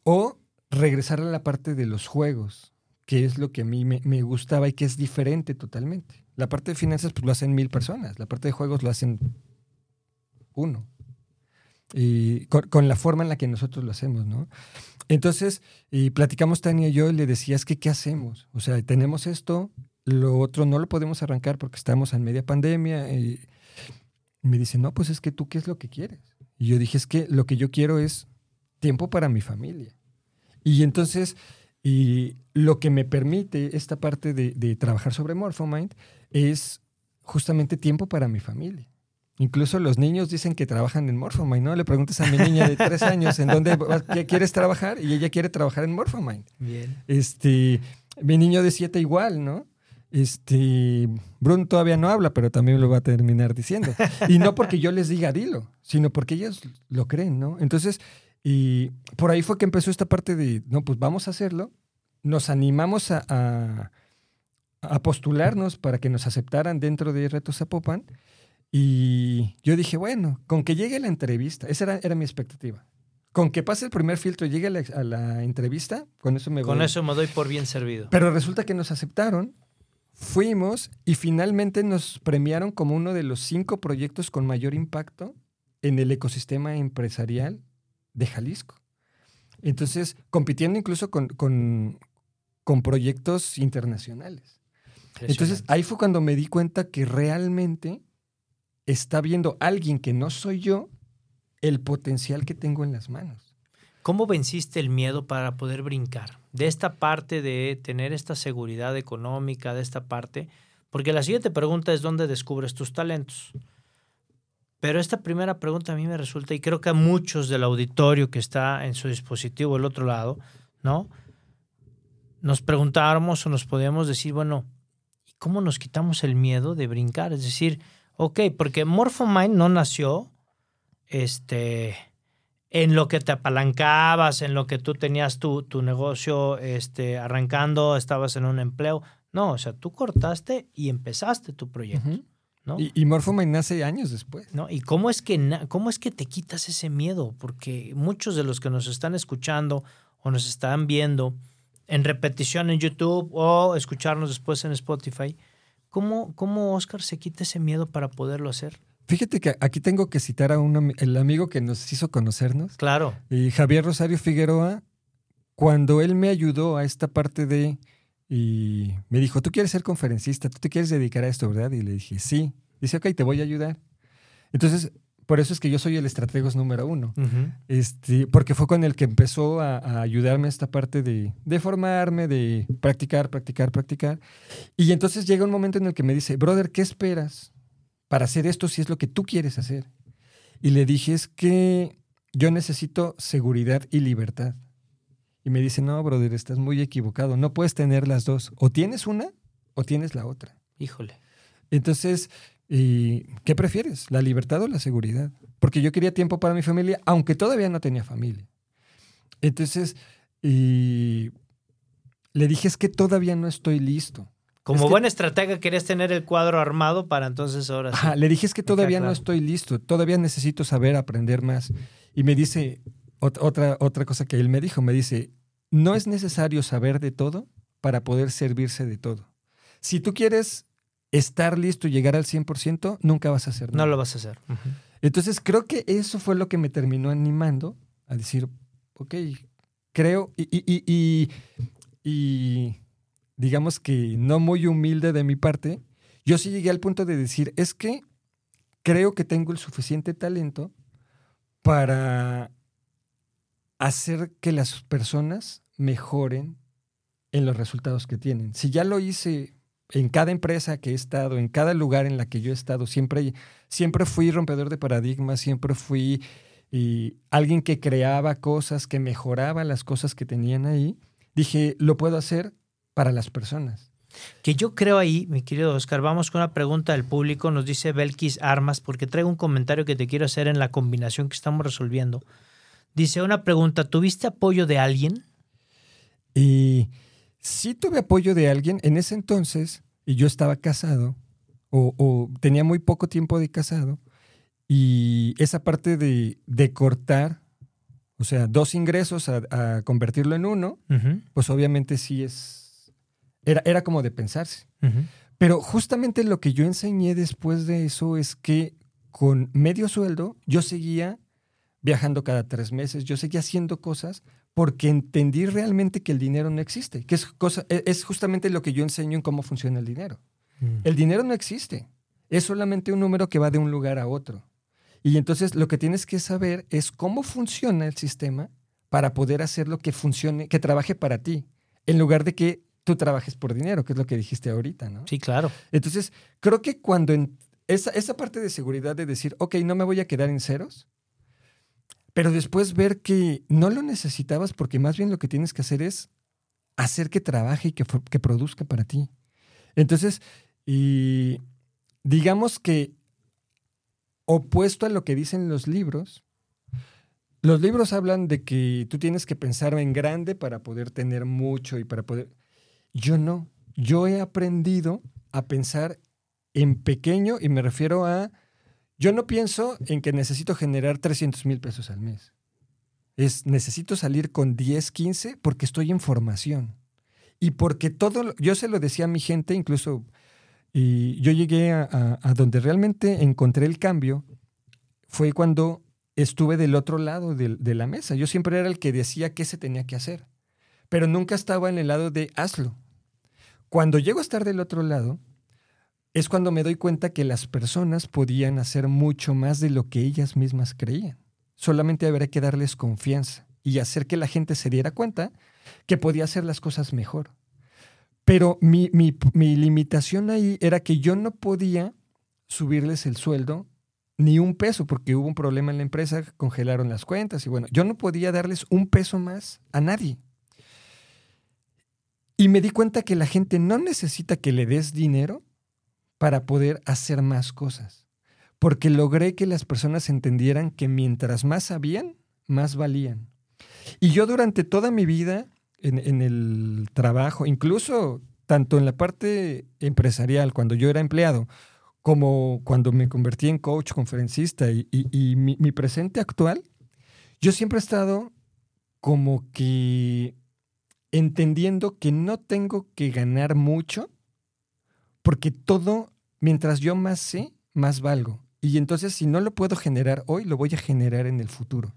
o regresar a la parte de los juegos, que es lo que a mí me, me gustaba y que es diferente totalmente. La parte de finanzas pues, lo hacen mil personas, la parte de juegos lo hacen uno. Y con, la forma en la que nosotros lo hacemos, ¿no? Entonces, y platicamos Tania y yo y le decía, es que, ¿qué hacemos? O sea, tenemos esto, lo otro no lo podemos arrancar porque estamos en media pandemia. Y me dice, no, pues es que tú, ¿qué es lo que quieres? Y yo dije, es que lo que yo quiero es tiempo para mi familia. Y entonces, y lo que me permite esta parte de, de trabajar sobre Morphomind es justamente tiempo para mi familia. Incluso los niños dicen que trabajan en Morphomind, ¿no? Le preguntas a mi niña de tres años en dónde quieres trabajar y ella quiere trabajar en Morphomind. Bien. Este, mi niño de siete igual, ¿no? Este, Bruno todavía no habla, pero también lo va a terminar diciendo. Y no porque yo les diga dilo, sino porque ellos lo creen, ¿no? Entonces, y por ahí fue que empezó esta parte de, no, pues vamos a hacerlo. Nos animamos a, a, a postularnos para que nos aceptaran dentro de Retos Zapopan. Y yo dije, bueno, con que llegue la entrevista, esa era, era mi expectativa. Con que pase el primer filtro y llegue a la, a la entrevista, con eso me Con voy. eso me doy por bien servido. Pero resulta que nos aceptaron, fuimos y finalmente nos premiaron como uno de los cinco proyectos con mayor impacto en el ecosistema empresarial de Jalisco. Entonces, compitiendo incluso con, con- con proyectos internacionales. Entonces, ahí fue cuando me di cuenta que realmente está viendo alguien que no soy yo el potencial que tengo en las manos. ¿Cómo venciste el miedo para poder brincar? De esta parte de tener esta seguridad económica, de esta parte, porque la siguiente pregunta es dónde descubres tus talentos. Pero esta primera pregunta a mí me resulta, y creo que a muchos del auditorio que está en su dispositivo del otro lado, ¿no? Nos preguntáramos o nos podíamos decir, bueno, ¿y cómo nos quitamos el miedo de brincar? Es decir, ok, porque Morphomind no nació, este, en lo que te apalancabas, en lo que tú tenías tu, tu negocio este, arrancando, estabas en un empleo. No, o sea, tú cortaste y empezaste tu proyecto. ¿no? Y, y Morphomind nace años después. ¿no? ¿Y cómo es, que, cómo es que te quitas ese miedo? Porque muchos de los que nos están escuchando o nos están viendo en repetición en YouTube o escucharnos después en Spotify, ¿cómo, cómo Oscar se quita ese miedo para poderlo hacer? Fíjate que aquí tengo que citar a un el amigo que nos hizo conocernos, Claro, y Javier Rosario Figueroa, cuando él me ayudó a esta parte de, y me dijo, tú quieres ser conferencista, tú te quieres dedicar a esto, ¿verdad? Y le dije, sí. Dice, ok, te voy a ayudar. Entonces, por eso es que yo soy el estrategos número uno. Este, porque fue con el que empezó a, a ayudarme esta parte de, de formarme, de practicar, practicar, practicar. Y entonces llega un momento en el que me dice, brother, ¿qué esperas para hacer esto si es lo que tú quieres hacer? Y le dije, es que yo necesito seguridad y libertad. Y me dice, no, brother, estás muy equivocado. No puedes tener las dos. O tienes una o tienes la otra. híjole. Entonces, ¿y ¿qué prefieres? ¿La libertad o la seguridad? Porque yo quería tiempo para mi familia, aunque todavía no tenía familia. Entonces, y le dije, es que todavía no estoy listo. Como Es que- buen estratega querías tener el cuadro armado para entonces ahora sí. Ajá, le dije, es que todavía no estoy listo, todavía necesito saber aprender más. Y me dice, ot- otra, otra cosa que él me dijo, me dice, no es necesario saber de todo para poder servirse de todo. Si tú quieres estar listo y llegar al 100%, nunca vas a hacer nada. No lo vas a hacer. Entonces creo que eso fue lo que me terminó animando a decir, ok, creo, y, y- y- y- y digamos que no muy humilde de mi parte, yo sí llegué al punto de decir, es que creo que tengo el suficiente talento para hacer que las personas mejoren en los resultados que tienen. Si ya lo hice en cada empresa que he estado, en cada lugar en la que yo he estado, siempre, siempre fui rompedor de paradigmas, siempre fui y alguien que creaba cosas, que mejoraba las cosas que tenían ahí. Dije, lo puedo hacer para las personas. Que yo creo ahí, mi querido Oscar, vamos con una pregunta del público. Nos dice Belkis Armas, porque traigo un comentario que te quiero hacer en la combinación que estamos resolviendo. Dice una pregunta: ¿tuviste apoyo de alguien? Y sí tuve apoyo de alguien en ese entonces, y yo estaba casado o, o tenía muy poco tiempo de casado y esa parte de, de cortar, o sea, dos ingresos a, a convertirlo en uno, pues obviamente sí es, era, era como de pensarse. Pero justamente lo que yo enseñé después de eso es que con medio sueldo yo seguía viajando cada tres meses, yo seguía haciendo cosas porque entendí realmente que el dinero no existe, que es, cosa, e- es justamente lo que yo enseño en cómo funciona el dinero. Mm. El dinero no existe, es solamente un número que va de un lugar a otro. Y entonces lo que tienes que saber es cómo funciona el sistema para poder hacer lo que funcione, que trabaje para ti, en lugar de que tú trabajes por dinero, que es lo que dijiste ahorita, ¿no? Sí, claro. Entonces, creo que cuando en esa, esa parte de seguridad de decir, ok, no me voy a quedar en ceros, pero después ver que no lo necesitabas porque más bien lo que tienes que hacer es hacer que trabaje y que, que produzca para ti. Entonces, y digamos que opuesto a lo que dicen los libros, los libros hablan de que tú tienes que pensar en grande para poder tener mucho y para poder... Yo no. Yo he aprendido a pensar en pequeño y me refiero a... Yo no pienso en que necesito generar 300 mil pesos al mes. Es necesito salir con 10, 15 porque estoy en formación. Y porque todo... Yo se lo decía a mi gente, incluso... Y yo llegué a, a- donde realmente encontré el cambio fue cuando estuve del otro lado del- de, la mesa. Yo siempre era el que decía qué se tenía que hacer, pero nunca estaba en el lado de hazlo. Cuando llego a estar del otro lado, es cuando me doy cuenta que las personas podían hacer mucho más de lo que ellas mismas creían. Solamente habría que darles confianza y hacer que la gente se diera cuenta que podía hacer las cosas mejor. Pero mi, mi- mi limitación ahí era que yo no podía subirles el sueldo ni un peso porque hubo un problema en la empresa, congelaron las cuentas y bueno, yo no podía darles un peso más a nadie. Y me di cuenta que la gente no necesita que le des dinero para poder hacer más cosas, porque logré que las personas entendieran que mientras más sabían, más valían. Y yo durante toda mi vida en, el trabajo, incluso tanto en la parte empresarial, cuando yo era empleado, como cuando me convertí en coach, conferencista y mi, mi presente actual, yo siempre he estado como que entendiendo que no tengo que ganar mucho, porque todo, mientras yo más sé, más valgo. Y entonces si no lo puedo generar hoy, lo voy a generar en el futuro.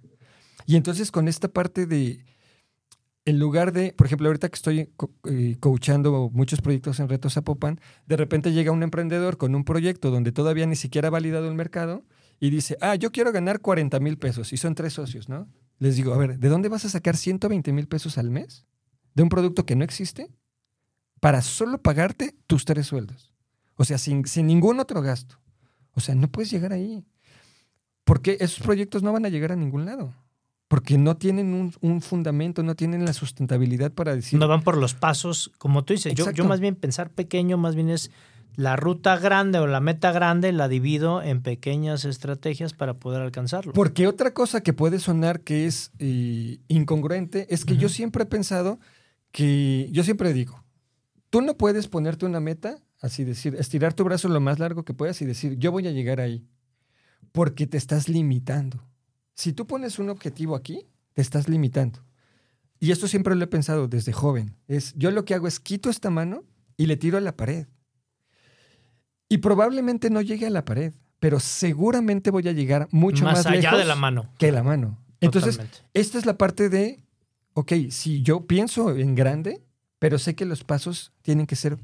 Y entonces con esta parte de, en lugar de, por ejemplo, ahorita que estoy eh, coachando muchos proyectos en Reto Zapopan, de repente llega un emprendedor con un proyecto donde todavía ni siquiera ha validado el mercado y dice, ah, yo quiero ganar 40 mil pesos y son tres socios, ¿no? Les digo, a ver, ¿de dónde vas a sacar 120 mil pesos al mes? ¿De un producto que no existe? Para solo pagarte tus tres sueldos. O sea, sin, sin ningún otro gasto. O sea, no puedes llegar ahí. Porque esos proyectos no van a llegar a ningún lado. Porque no tienen un, un fundamento, no tienen la sustentabilidad para decir. No van por los pasos, como tú dices. Yo, yo más bien pensar pequeño, más bien es la ruta grande o la meta grande, la divido en pequeñas estrategias para poder alcanzarlo. Porque otra cosa que puede sonar que es eh, incongruente es que yo siempre he pensado que, yo siempre digo, tú no puedes ponerte una meta, así decir, estirar tu brazo lo más largo que puedas y decir, yo voy a llegar ahí, porque te estás limitando. Si tú pones un objetivo aquí, te estás limitando. Y esto siempre lo he pensado desde joven. Es, yo lo que hago es quito esta mano y le tiro a la pared. Y probablemente no llegue a la pared, pero seguramente voy a llegar mucho más, más allá lejos de la mano. que la mano. Entonces, Totalmente. esta es la parte de, ok, si yo pienso en grande, pero sé que los pasos tienen que ser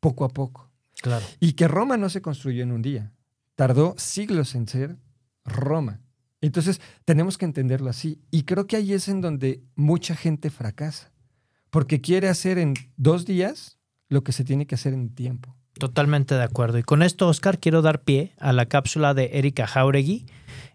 poco a poco. Claro. Y que Roma no se construyó en un día. Tardó siglos en ser Roma. Entonces, tenemos que entenderlo así. Y creo que ahí es en donde mucha gente fracasa. Porque quiere hacer en dos días lo que se tiene que hacer en tiempo. Totalmente de acuerdo. Y con esto, Oscar, quiero dar pie a la cápsula de Erika Jauregui.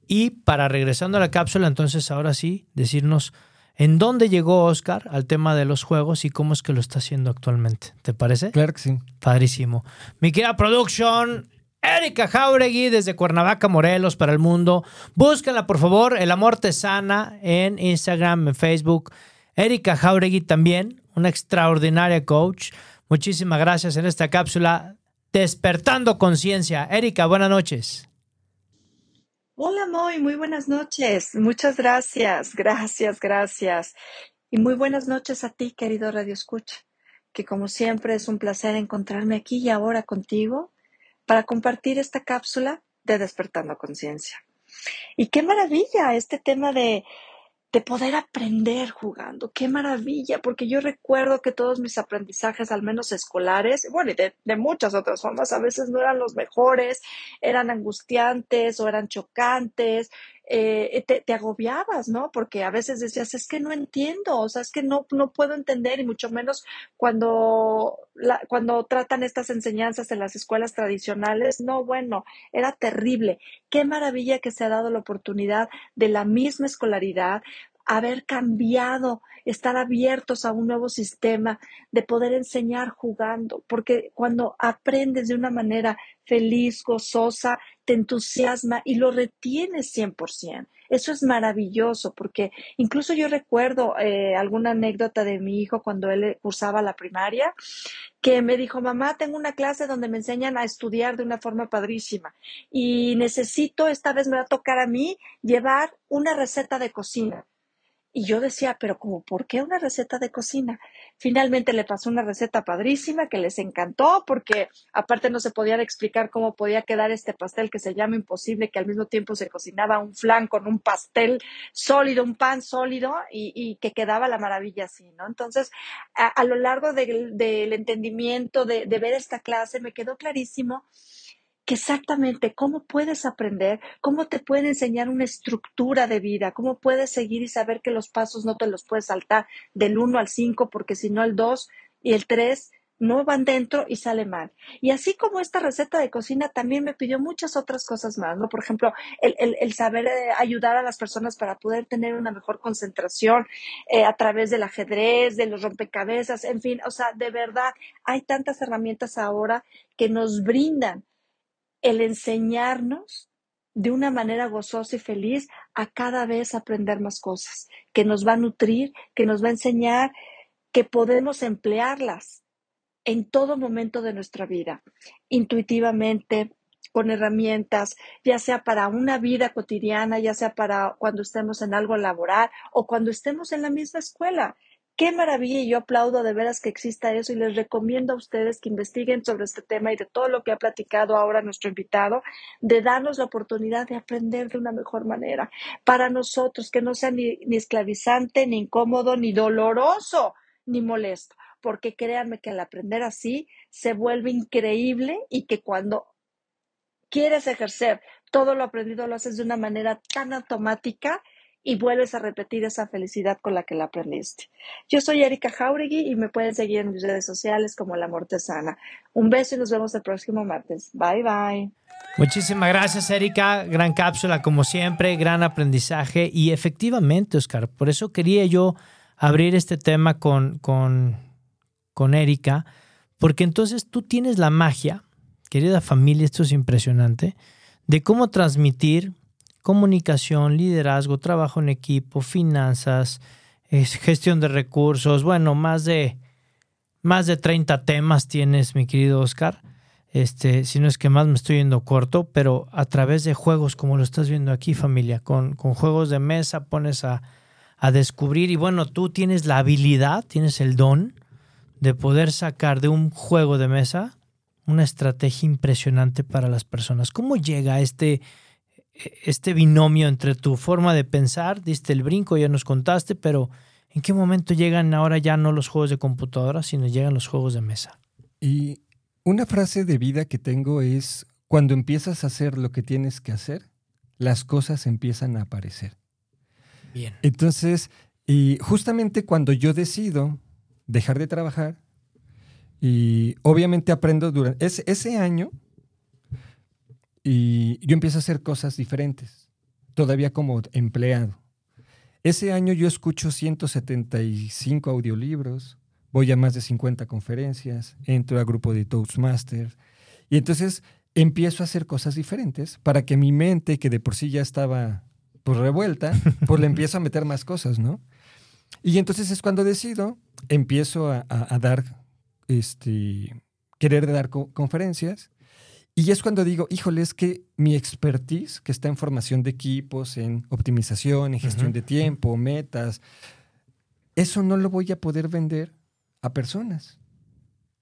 Y para regresando a la cápsula, entonces ahora sí, decirnos en dónde llegó Oscar al tema de los juegos y cómo es que lo está haciendo actualmente. ¿Te parece? Claro que sí. Padrísimo. Mi querida production, Erika Jauregui desde Cuernavaca, Morelos, para el mundo. Búsquenla, por favor. El amor te sana en Instagram, en Facebook. Erika Jauregui también, una extraordinaria coach. Muchísimas gracias en esta cápsula. Despertando Conciencia. Erika, buenas noches. Hola, Moy, muy buenas noches. Muchas gracias, gracias, gracias. Y muy buenas noches a ti, querido Radio Escucha, que como siempre es un placer encontrarme aquí y ahora contigo para compartir esta cápsula de Despertando Conciencia. Y qué maravilla este tema de de poder aprender jugando. Qué maravilla, porque yo recuerdo que todos mis aprendizajes, al menos escolares, bueno, y de, muchas otras formas, a veces no eran los mejores, eran angustiantes o eran chocantes, eh, te, agobiabas, ¿no? Porque a veces decías, es que no entiendo, o sea, es que no, no puedo entender, y mucho menos cuando, cuando tratan estas enseñanzas en las escuelas tradicionales, no, bueno, era terrible. Qué maravilla que se ha dado la oportunidad de la misma escolaridad haber cambiado, estar abiertos a un nuevo sistema, de poder enseñar jugando, porque cuando aprendes de una manera feliz, gozosa, te entusiasma y lo retienes 100%. Eso es maravilloso porque incluso yo recuerdo eh, alguna anécdota de mi hijo cuando él cursaba la primaria, que me dijo, mamá, tengo una clase donde me enseñan a estudiar de una forma padrísima y necesito, esta vez me va a tocar a mí, llevar una receta de cocina. Y yo decía, pero como, ¿por qué una receta de cocina? Finalmente le pasó una receta padrísima que les encantó porque aparte no se podían explicar cómo podía quedar este pastel que se llama imposible, que al mismo tiempo se cocinaba un flan con un pastel sólido, un pan sólido y, que quedaba la maravilla así, ¿no? Entonces, a, lo largo del entendimiento de, de ver esta clase me quedó clarísimo que exactamente cómo puedes aprender, cómo te puede enseñar una estructura de vida, cómo puedes seguir y saber que los pasos no te los puedes saltar del 1 al 5, porque si no el 2 y el 3 no van dentro y sale mal. Y así como esta receta de cocina también me pidió muchas otras cosas más, ¿no? Por ejemplo, el, saber eh, ayudar a las personas para poder tener una mejor concentración eh, a través del ajedrez, de los rompecabezas, en fin, o sea, de verdad, hay tantas herramientas ahora que nos brindan el enseñarnos de una manera gozosa y feliz a cada vez aprender más cosas, que nos va a nutrir, que nos va a enseñar que podemos emplearlas en todo momento de nuestra vida, intuitivamente, con herramientas, ya sea para una vida cotidiana, ya sea para cuando estemos en algo laboral o cuando estemos en la misma escuela. Qué maravilla y yo aplaudo de veras que exista eso y les recomiendo a ustedes que investiguen sobre este tema y de todo lo que ha platicado ahora nuestro invitado, de darnos la oportunidad de aprender de una mejor manera. Para nosotros, que no sea ni, esclavizante, ni incómodo, ni doloroso, ni molesto, porque créanme que al aprender así se vuelve increíble y que cuando quieres ejercer todo lo aprendido lo haces de una manera tan automática y vuelves a repetir esa felicidad con la que la aprendiste. Yo soy Erika Jauregui y me pueden seguir en mis redes sociales como La Mortesana. Un beso y nos vemos el próximo martes. Bye bye. Muchísimas gracias, Erika. Gran cápsula, como siempre, gran aprendizaje. Y efectivamente, Oscar, por eso quería yo abrir este tema con, con, con Erika, porque entonces tú tienes la magia, querida familia, esto es impresionante, de cómo transmitir comunicación, liderazgo, trabajo en equipo, finanzas, gestión de recursos, bueno, más de, más de 30 temas tienes, mi querido Oscar. Este, si no es que más me estoy yendo corto, pero a través de juegos, como lo estás viendo aquí, familia, con, con juegos de mesa pones a, a descubrir y bueno, tú tienes la habilidad, tienes el don de poder sacar de un juego de mesa una estrategia impresionante para las personas. ¿Cómo llega este, este binomio entre tu forma de pensar, diste el brinco, ya nos contaste, pero ¿en qué momento llegan ahora ya no los juegos de computadora, sino llegan los juegos de mesa? Y una frase de vida que tengo es, cuando empiezas a hacer lo que tienes que hacer, las cosas empiezan a aparecer. Bien. Entonces, y justamente cuando yo decido dejar de trabajar, y obviamente aprendo durante ese año, y yo empiezo a hacer cosas diferentes, todavía como empleado. Ese año yo escucho 175 audiolibros, voy a más de 50 conferencias, entro a grupo de Toastmasters y entonces empiezo a hacer cosas diferentes para que mi mente, que de por sí ya estaba pues revuelta, (laughs) pues le empiezo a meter más cosas, ¿no? Y entonces es cuando decido, empiezo a, a dar este, querer dar co- conferencias. Y es cuando digo, híjole, es que mi expertise, que está en formación de equipos, en optimización, en gestión de tiempo, metas, eso no lo voy a poder vender a personas.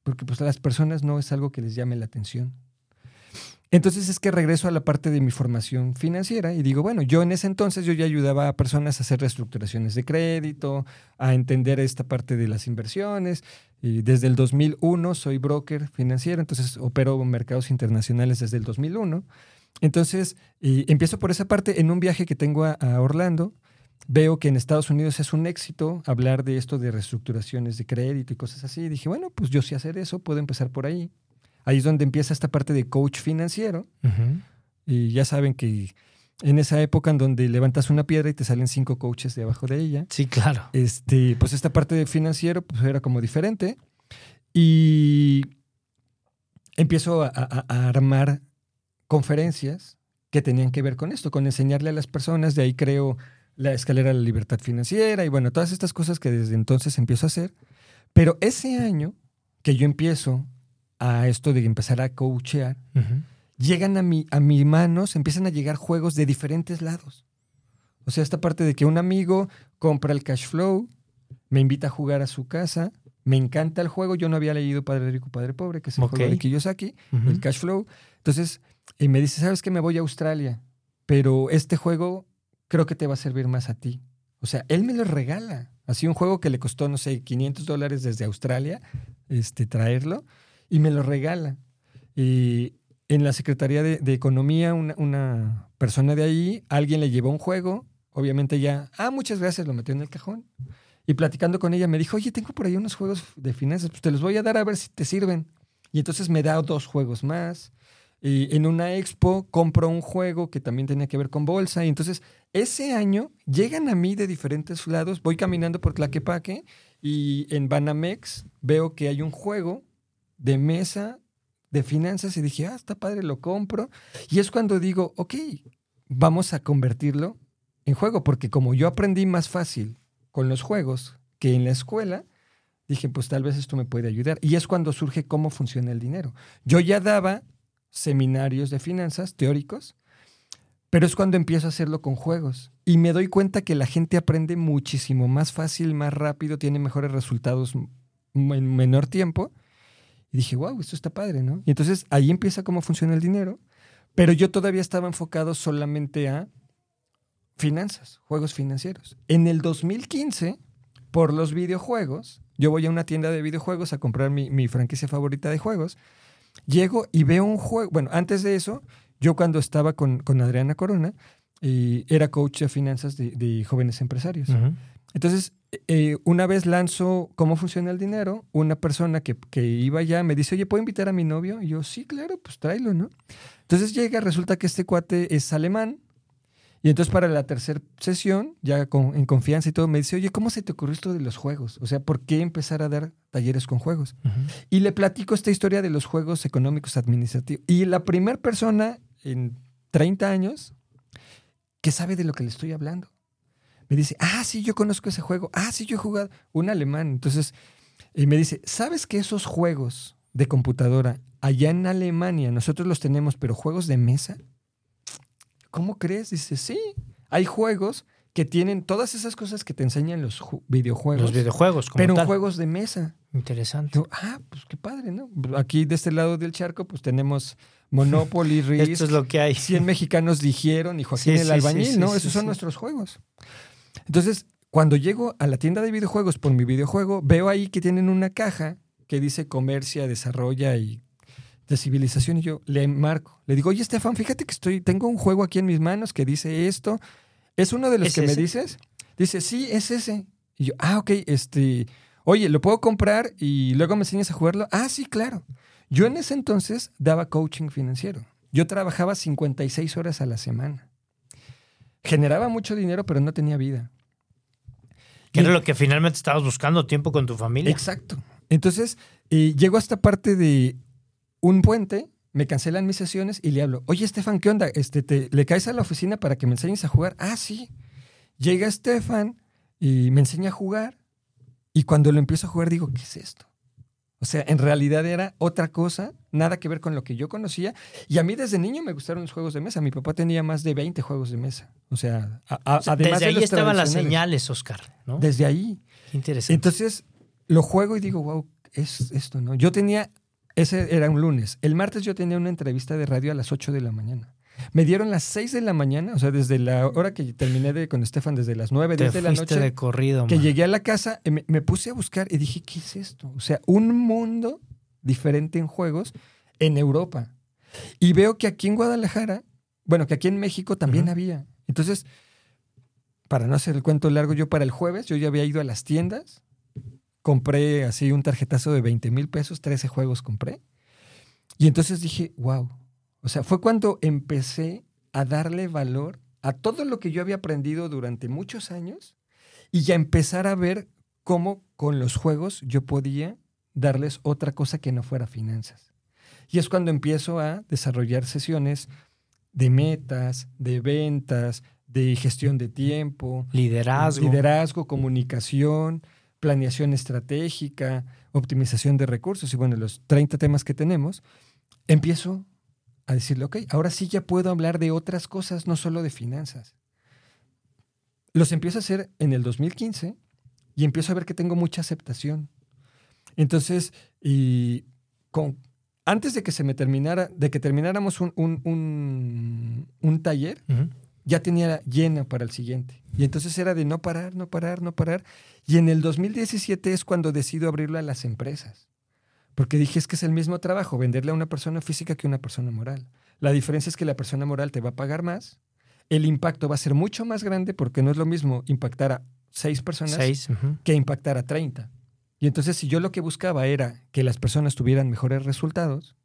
Porque pues a las personas no es algo que les llame la atención. Entonces es que regreso a la parte de mi formación financiera y digo, bueno, yo en ese entonces yo ya ayudaba a personas a hacer reestructuraciones de crédito, a entender esta parte de las inversiones. Y desde el 2001 soy broker financiero, entonces opero en mercados internacionales desde el 2001. Entonces empiezo por esa parte en un viaje que tengo a, a Orlando. Veo que en Estados Unidos es un éxito hablar de esto de reestructuraciones de crédito y cosas así. Y dije, bueno, pues yo sé hacer eso, puedo empezar por ahí. Ahí es donde empieza esta parte de coach financiero. Y ya saben que en esa época en donde levantas una piedra y te salen cinco coaches debajo de ella, Sí, claro. este, pues esta parte de financiero pues era como diferente. Y empiezo a, a- a armar conferencias que tenían que ver con esto, con enseñarle a las personas. De ahí creo la escalera de la libertad financiera y bueno, todas estas cosas que desde entonces empiezo a hacer. Pero ese año que yo empiezo a esto de empezar a coachear, llegan a mi, a mis manos, empiezan a llegar juegos de diferentes lados. O sea, esta parte de que un amigo compra el cash flow, me invita a jugar a su casa, me encanta el juego, yo no había leído Padre Rico, Padre Pobre, que es el Ok. juego de Kiyosaki, el cash flow. Entonces, y me dice, ¿sabes qué? Me voy a Australia, pero este juego creo que te va a servir más a ti. O sea, él me lo regala. Así un juego que le costó, no sé, 500 dólares desde Australia, este, traerlo, y me lo regala. Y en la Secretaría de, Economía, una, una persona de ahí, alguien le llevó un juego, obviamente ya, ah, muchas gracias, lo metió en el cajón. Y platicando con ella me dijo, oye, tengo por ahí unos juegos de finanzas, pues te los voy a dar a ver si te sirven. Y entonces me da dos juegos más. Y en una expo compro un juego que también tenía que ver con bolsa. Y entonces ese año llegan a mí de diferentes lados. Voy caminando por Tlaquepaque y en Banamex veo que hay un juego de mesa de finanzas y dije, ah, está padre, lo compro. Y es cuando digo, ok, vamos a convertirlo en juego, porque como yo aprendí más fácil con los juegos que en la escuela, dije, pues tal vez esto me puede ayudar. Y es cuando surge cómo funciona el dinero. Yo ya daba seminarios de finanzas teóricos, pero es cuando empiezo a hacerlo con juegos. Y me doy cuenta que la gente aprende muchísimo más fácil, más rápido, tiene mejores resultados en menor tiempo. Y dije, wow, esto está padre, ¿no? Y entonces ahí empieza cómo funciona el dinero, pero yo todavía estaba enfocado solamente a finanzas, juegos financieros. En el 2015, por los videojuegos, yo voy a una tienda de videojuegos a comprar mi, mi franquicia favorita de juegos, llego y veo un juego, bueno, antes de eso, yo cuando estaba con, con Adriana Corona, eh, era coach de finanzas de, jóvenes empresarios. Ujú. Entonces, eh, una vez lanzo cómo funciona el dinero, una persona que, que iba allá me dice, oye, ¿puedo invitar a mi novio? Y yo, sí, claro, pues tráelo, ¿no? Entonces llega, resulta que este cuate es alemán. Y entonces para la tercera sesión, ya con- en confianza y todo, me dice, oye, ¿cómo se te ocurrió esto de los juegos? O sea, ¿por qué empezar a dar talleres con juegos? Y le platico esta historia de los juegos económicos administrativos. Y la primera persona en 30 años que sabe de lo que le estoy hablando. Me dice, ah, sí, yo conozco ese juego. Ah, sí, yo he jugado. Un alemán. Entonces, y me dice, ¿sabes que esos juegos de computadora allá en Alemania nosotros los tenemos, pero juegos de mesa? ¿Cómo crees? Dice, sí, hay juegos que tienen todas esas cosas que te enseñan los ju- videojuegos, Los videojuegos, como pero tal. juegos de mesa. Interesante. Yo, ah, pues qué padre, ¿no? Aquí de este lado del charco, pues tenemos Monopoly, Risk. (laughs) Esto es lo que hay. 100 mexicanos dijeron y Joaquín Sí, el sí, albañil, sí, ¿no? Esos son nuestros juegos. Entonces, cuando llego a la tienda de videojuegos por mi videojuego, veo ahí que tienen una caja que dice comercia, desarrolla y de civilización y yo le marco. Le digo, oye, Estefan, fíjate que estoy, tengo un juego aquí en mis manos que dice esto. ¿Es uno de los ¿Es que me dices? Dice, sí, es ese. Y yo, ah, ok, este, oye, ¿lo puedo comprar y luego me enseñas a jugarlo? Ah, sí, claro. Yo en ese entonces daba coaching financiero. Yo trabajaba 56 horas a la semana. Generaba mucho dinero, pero no tenía vida. Que era lo que finalmente estabas buscando, tiempo con tu familia. Exacto. Entonces, eh, llego a esta parte de un puente, me cancelan mis sesiones y le hablo, oye, Estefan, ¿qué onda? Este, te, ¿Le caes a la oficina para que me enseñes a jugar? Ah, sí. Llega Estefan y me enseña a jugar y cuando lo empiezo a jugar digo, ¿qué es esto? O sea, en realidad era otra cosa, nada que ver con lo que yo conocía. Y a mí desde niño me gustaron los juegos de mesa. Mi papá tenía más de 20 juegos de mesa. O sea, a- a- O sea, además desde de ahí los estaban las señales, Oscar, ¿no? Desde ahí. Qué interesante. Entonces, lo juego y digo, wow, es esto, ¿no? Yo tenía, ese era un lunes. El martes yo tenía una entrevista de radio a las 8 de la mañana. Me dieron las 6 de la mañana, o sea, desde la hora que terminé de, con Estefan, desde las 9, Te 10 de la noche, de corrido, que man. llegué a la casa, eh, me, me puse a buscar y dije, ¿qué es esto? O sea, un mundo diferente en juegos en Europa. Y veo que aquí en Guadalajara, bueno, que aquí en México también había. Entonces, para no hacer el cuento largo, yo para el jueves, yo ya había ido a las tiendas, compré así un tarjetazo de 20 mil pesos, 13 juegos compré. Y entonces dije, wow. O sea, fue cuando empecé a darle valor a todo lo que yo había aprendido durante muchos años y ya empezar a ver cómo con los juegos yo podía darles otra cosa que no fuera finanzas. Y es cuando empiezo a desarrollar sesiones de metas, de ventas, de gestión de tiempo, Liderazgo. liderazgo, comunicación, planeación estratégica, optimización de recursos y bueno, los 30 temas que tenemos, empiezo a decirle, ok, ahora sí ya puedo hablar de otras cosas, no solo de finanzas. Los empiezo a hacer en el 2015 y empiezo a ver que tengo mucha aceptación. Entonces, y con, antes de que se me terminara, de que termináramos un, un- un- un taller, ya tenía llena para el siguiente. Y entonces era de no parar, no parar, no parar. Y en el 2017 es cuando decido abrirlo a las empresas. Porque dije, es que es el mismo trabajo, venderle a una persona física que a una persona moral. La diferencia es que la persona moral te va a pagar más, el impacto va a ser mucho más grande porque no es lo mismo impactar a seis personas Seis. que impactar a 30. Y entonces si yo lo que buscaba era que las personas tuvieran mejores resultados,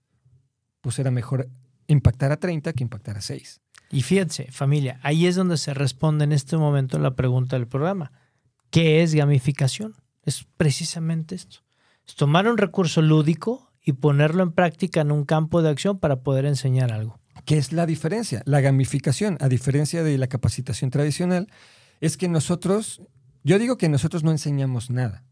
pues era mejor impactar a 30 que impactar a 6. Y fíjense, familia, ahí es donde se responde en este momento la pregunta del programa. ¿Qué es gamificación? Es precisamente esto. Es tomar un recurso lúdico y ponerlo en práctica en un campo de acción para poder enseñar algo. ¿Qué es la diferencia? La gamificación, a diferencia de la capacitación tradicional, es que nosotros, yo digo que nosotros no enseñamos nada,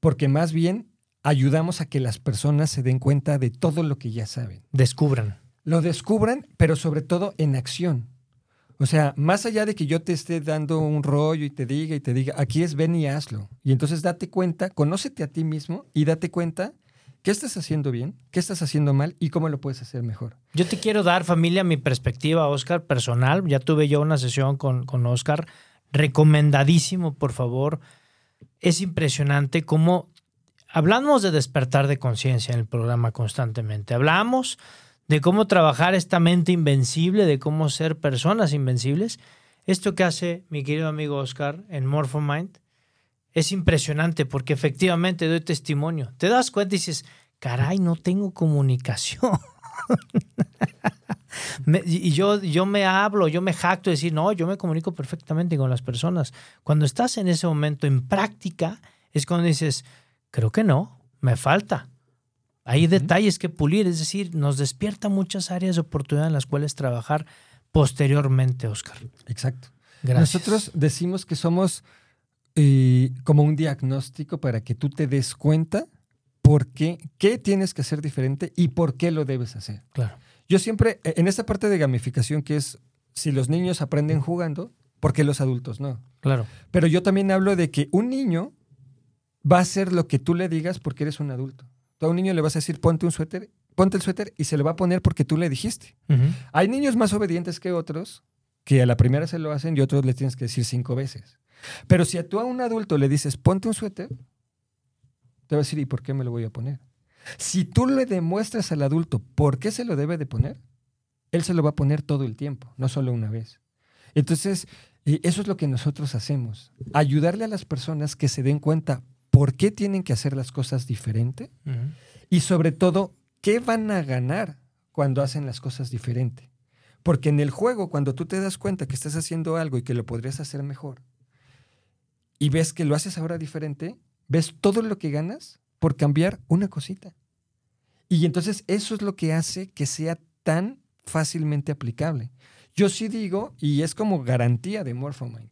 porque más bien ayudamos a que las personas se den cuenta de todo lo que ya saben. Descubran. Lo descubran, pero sobre todo en acción. O sea, más allá de que yo te esté dando un rollo y te diga y te diga, aquí es ven y hazlo. Y entonces date cuenta, conócete a ti mismo y date cuenta qué estás haciendo bien, qué estás haciendo mal y cómo lo puedes hacer mejor. Yo te quiero dar, familia, mi perspectiva, Oscar, personal. Ya tuve yo una sesión con, con Oscar. Recomendadísimo, por favor. Es impresionante cómo hablamos de despertar de conciencia en el programa constantemente. Hablamos de cómo trabajar esta mente invencible, de cómo ser personas invencibles. Esto que hace mi querido amigo Oscar en Morphomind es impresionante porque efectivamente doy testimonio. Te das cuenta y dices, caray, no tengo comunicación. (laughs) Y yo, yo me hablo, yo me jacto de decir, no, yo me comunico perfectamente con las personas. Cuando estás en ese momento en práctica, es cuando dices, creo que no, me falta. Hay detalles que pulir, es decir, nos despierta muchas áreas de oportunidad en las cuales trabajar posteriormente, Oscar. Exacto. Gracias. Nosotros decimos que somos eh, como un diagnóstico para que tú te des cuenta por qué, qué tienes que hacer diferente y por qué lo debes hacer. Claro. Yo siempre, eh, en esta parte de gamificación que es, si los niños aprenden jugando, ¿por qué los adultos no? Claro. Pero yo también hablo de que un niño va a hacer lo que tú le digas porque eres un adulto. Tú a un niño le vas a decir, ponte un suéter, ponte el suéter y se lo va a poner porque tú le dijiste. Hay niños más obedientes que otros que a la primera se lo hacen y otros le tienes que decir cinco veces. Pero si a tú a un adulto le dices, ponte un suéter, te va a decir, ¿y por qué me lo voy a poner? Si tú le demuestras al adulto por qué se lo debe de poner, él se lo va a poner todo el tiempo, no solo una vez. Entonces, eh, eso es lo que nosotros hacemos, ayudarle a las personas que se den cuenta por qué tienen que hacer las cosas diferente y sobre todo, ¿qué van a ganar cuando hacen las cosas diferente? Porque en el juego, cuando tú te das cuenta que estás haciendo algo y que lo podrías hacer mejor, y ves que lo haces ahora diferente, ves todo lo que ganas por cambiar una cosita. Y entonces eso es lo que hace que sea tan fácilmente aplicable. Yo sí digo, y es como garantía de Morphomind,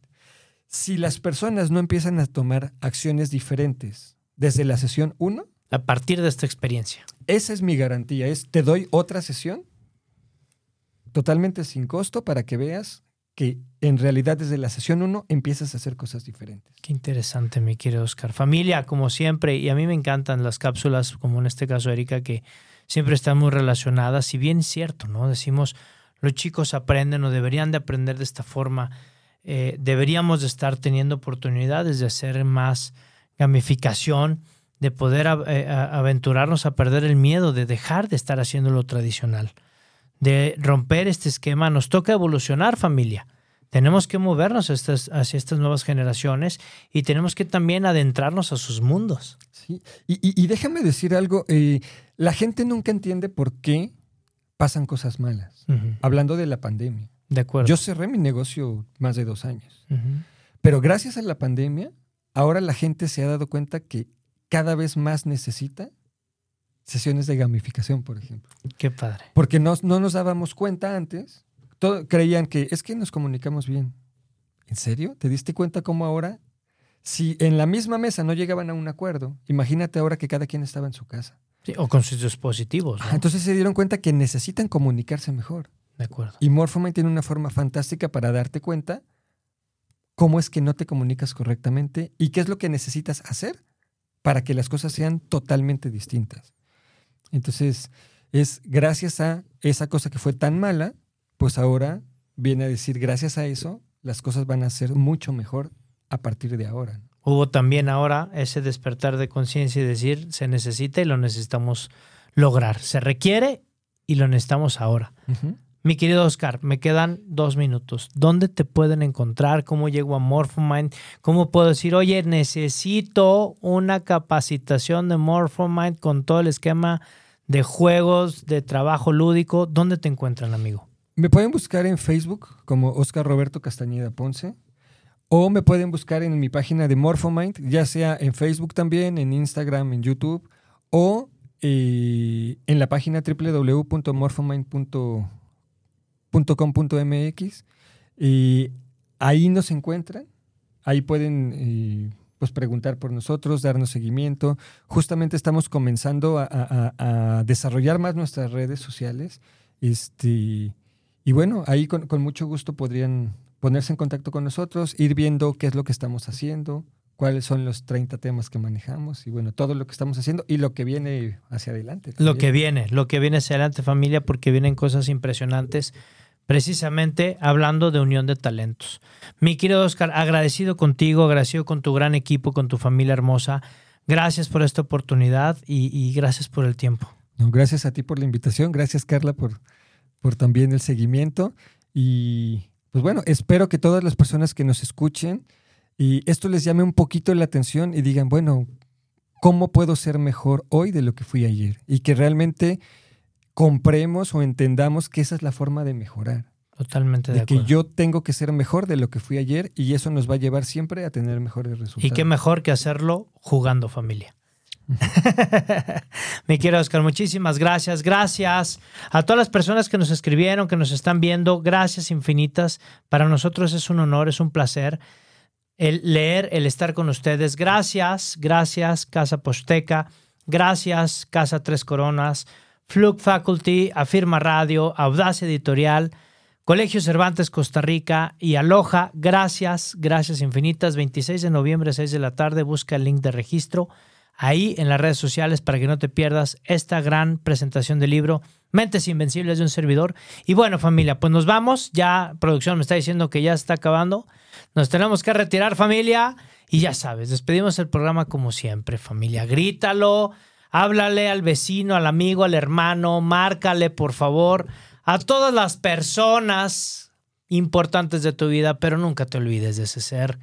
si las personas no empiezan a tomar acciones diferentes desde la sesión 1, a partir de esta experiencia. Esa es mi garantía, es te doy otra sesión totalmente sin costo para que veas que en realidad desde la sesión 1 empiezas a hacer cosas diferentes. Qué interesante, mi querido Oscar. Familia, como siempre, y a mí me encantan las cápsulas, como en este caso Erika, que siempre están muy relacionadas, si bien es cierto, ¿no? Decimos, los chicos aprenden o deberían de aprender de esta forma, eh, deberíamos de estar teniendo oportunidades de hacer más gamificación, de poder eh, aventurarnos a perder el miedo, de dejar de estar haciendo lo tradicional, de romper este esquema. Nos toca evolucionar familia. Tenemos que movernos hacia estas nuevas generaciones y tenemos que también adentrarnos a sus mundos. Sí, y, déjame decir algo, eh, la gente nunca entiende por qué pasan cosas malas, hablando de la pandemia. De acuerdo. Yo cerré mi negocio más de dos años, pero gracias a la pandemia, ahora la gente se ha dado cuenta que cada vez más necesita sesiones de gamificación, por ejemplo. Qué padre. Porque no, no nos dábamos cuenta antes, creían que es que nos comunicamos bien. ¿En serio? ¿Te diste cuenta cómo ahora, si en la misma mesa no llegaban a un acuerdo, imagínate ahora que cada quien estaba en su casa? Sí, o con sus dispositivos. entonces se dieron cuenta que necesitan comunicarse mejor. De acuerdo. Y Morphomind tiene una forma fantástica para darte cuenta cómo es que no te comunicas correctamente y qué es lo que necesitas hacer para que las cosas sean totalmente distintas. Entonces, es gracias a esa cosa que fue tan mala, pues ahora viene a decir, gracias a eso, las cosas van a ser mucho mejor a partir de ahora. Hubo también ahora ese despertar de conciencia y decir, se necesita y lo necesitamos lograr. Se requiere y lo necesitamos ahora. Mi querido Oscar, me quedan dos minutos. ¿Dónde te pueden encontrar? ¿Cómo llego a Morphomind? ¿Cómo puedo decir, oye, necesito una capacitación de Morphomind con todo el esquema de juegos, de trabajo lúdico? ¿Dónde te encuentran, amigo? Me pueden buscar en Facebook como Oscar Roberto Castañeda Ponce o me pueden buscar en mi página de Morphomind, ya sea en Facebook también, en Instagram, en YouTube o eh, en la página www.morphomind.com .com.mx y ahí nos encuentran, ahí pueden eh, pues preguntar por nosotros, darnos seguimiento. Justamente estamos comenzando a, desarrollar más nuestras redes sociales. Este, y bueno, ahí con, con, mucho gusto podrían ponerse en contacto con nosotros, ir viendo qué es lo que estamos haciendo, cuáles son los 30 temas que manejamos y bueno, todo lo que estamos haciendo y lo que viene hacia adelante. Lo que viene, lo que viene hacia adelante familia, porque vienen cosas impresionantes precisamente hablando de unión de talentos. Mi querido Oscar, agradecido contigo, agradecido con tu gran equipo, con tu familia hermosa. Gracias por esta oportunidad y, gracias por el tiempo. No, gracias a ti por la invitación, gracias Carla por, por también el seguimiento y pues bueno, espero que todas las personas que nos escuchen y esto les llame un poquito la atención y digan, bueno, ¿cómo puedo ser mejor hoy de lo que fui ayer? Y que realmente compremos o entendamos que esa es la forma de mejorar. Totalmente de, de que yo tengo que ser mejor de lo que fui ayer y eso nos va a llevar siempre a tener mejores resultados. Y qué mejor que hacerlo jugando familia. (laughs) Mi querido Oscar, muchísimas gracias. Gracias a todas las personas que nos escribieron, que nos están viendo. Gracias infinitas. Para nosotros es un honor, es un placer el leer, el estar con ustedes. Gracias, gracias Casa Posteca. Gracias Casa Tres Coronas. Flug Faculty, Afirma Radio, Audaz Editorial, Colegio Cervantes Costa Rica y Aloha. Gracias, gracias infinitas. 26 de noviembre, 6 de la tarde, busca el link de registro ahí en las redes sociales para que no te pierdas esta gran presentación del libro Mentes Invencibles de un servidor. Y bueno, familia, pues nos vamos. Ya producción me está diciendo que ya está acabando. Nos tenemos que retirar, familia. Y ya sabes, despedimos el programa como siempre, familia. Grítalo háblale al vecino, al amigo, al hermano, márcale, por favor, a todas las personas importantes de tu vida, pero nunca te olvides de ese ser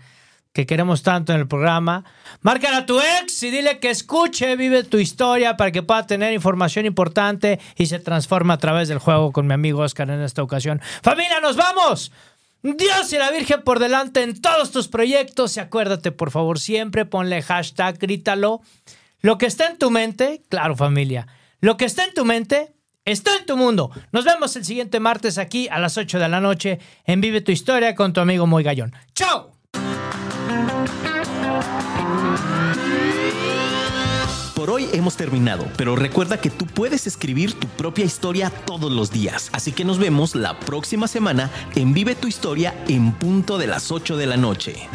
que queremos tanto en el programa. Márcale a tu ex y dile que escuche, vive tu historia para que pueda tener información importante y se transforme a través del juego con mi amigo Oscar en esta ocasión. Familia, nos vamos. Dios y la Virgen por delante en todos tus proyectos y acuérdate, por favor, siempre ponle hashtag, grítalo lo que está en tu mente, claro familia, lo que está en tu mente está en tu mundo. Nos vemos el siguiente martes aquí a las 8 de la noche en Vive tu Historia con tu amigo Moy Gallón. ¡Chao! Por hoy hemos terminado, pero recuerda que tú puedes escribir tu propia historia todos los días. Así que nos vemos la próxima semana en Vive tu historia en punto de las 8 de la noche.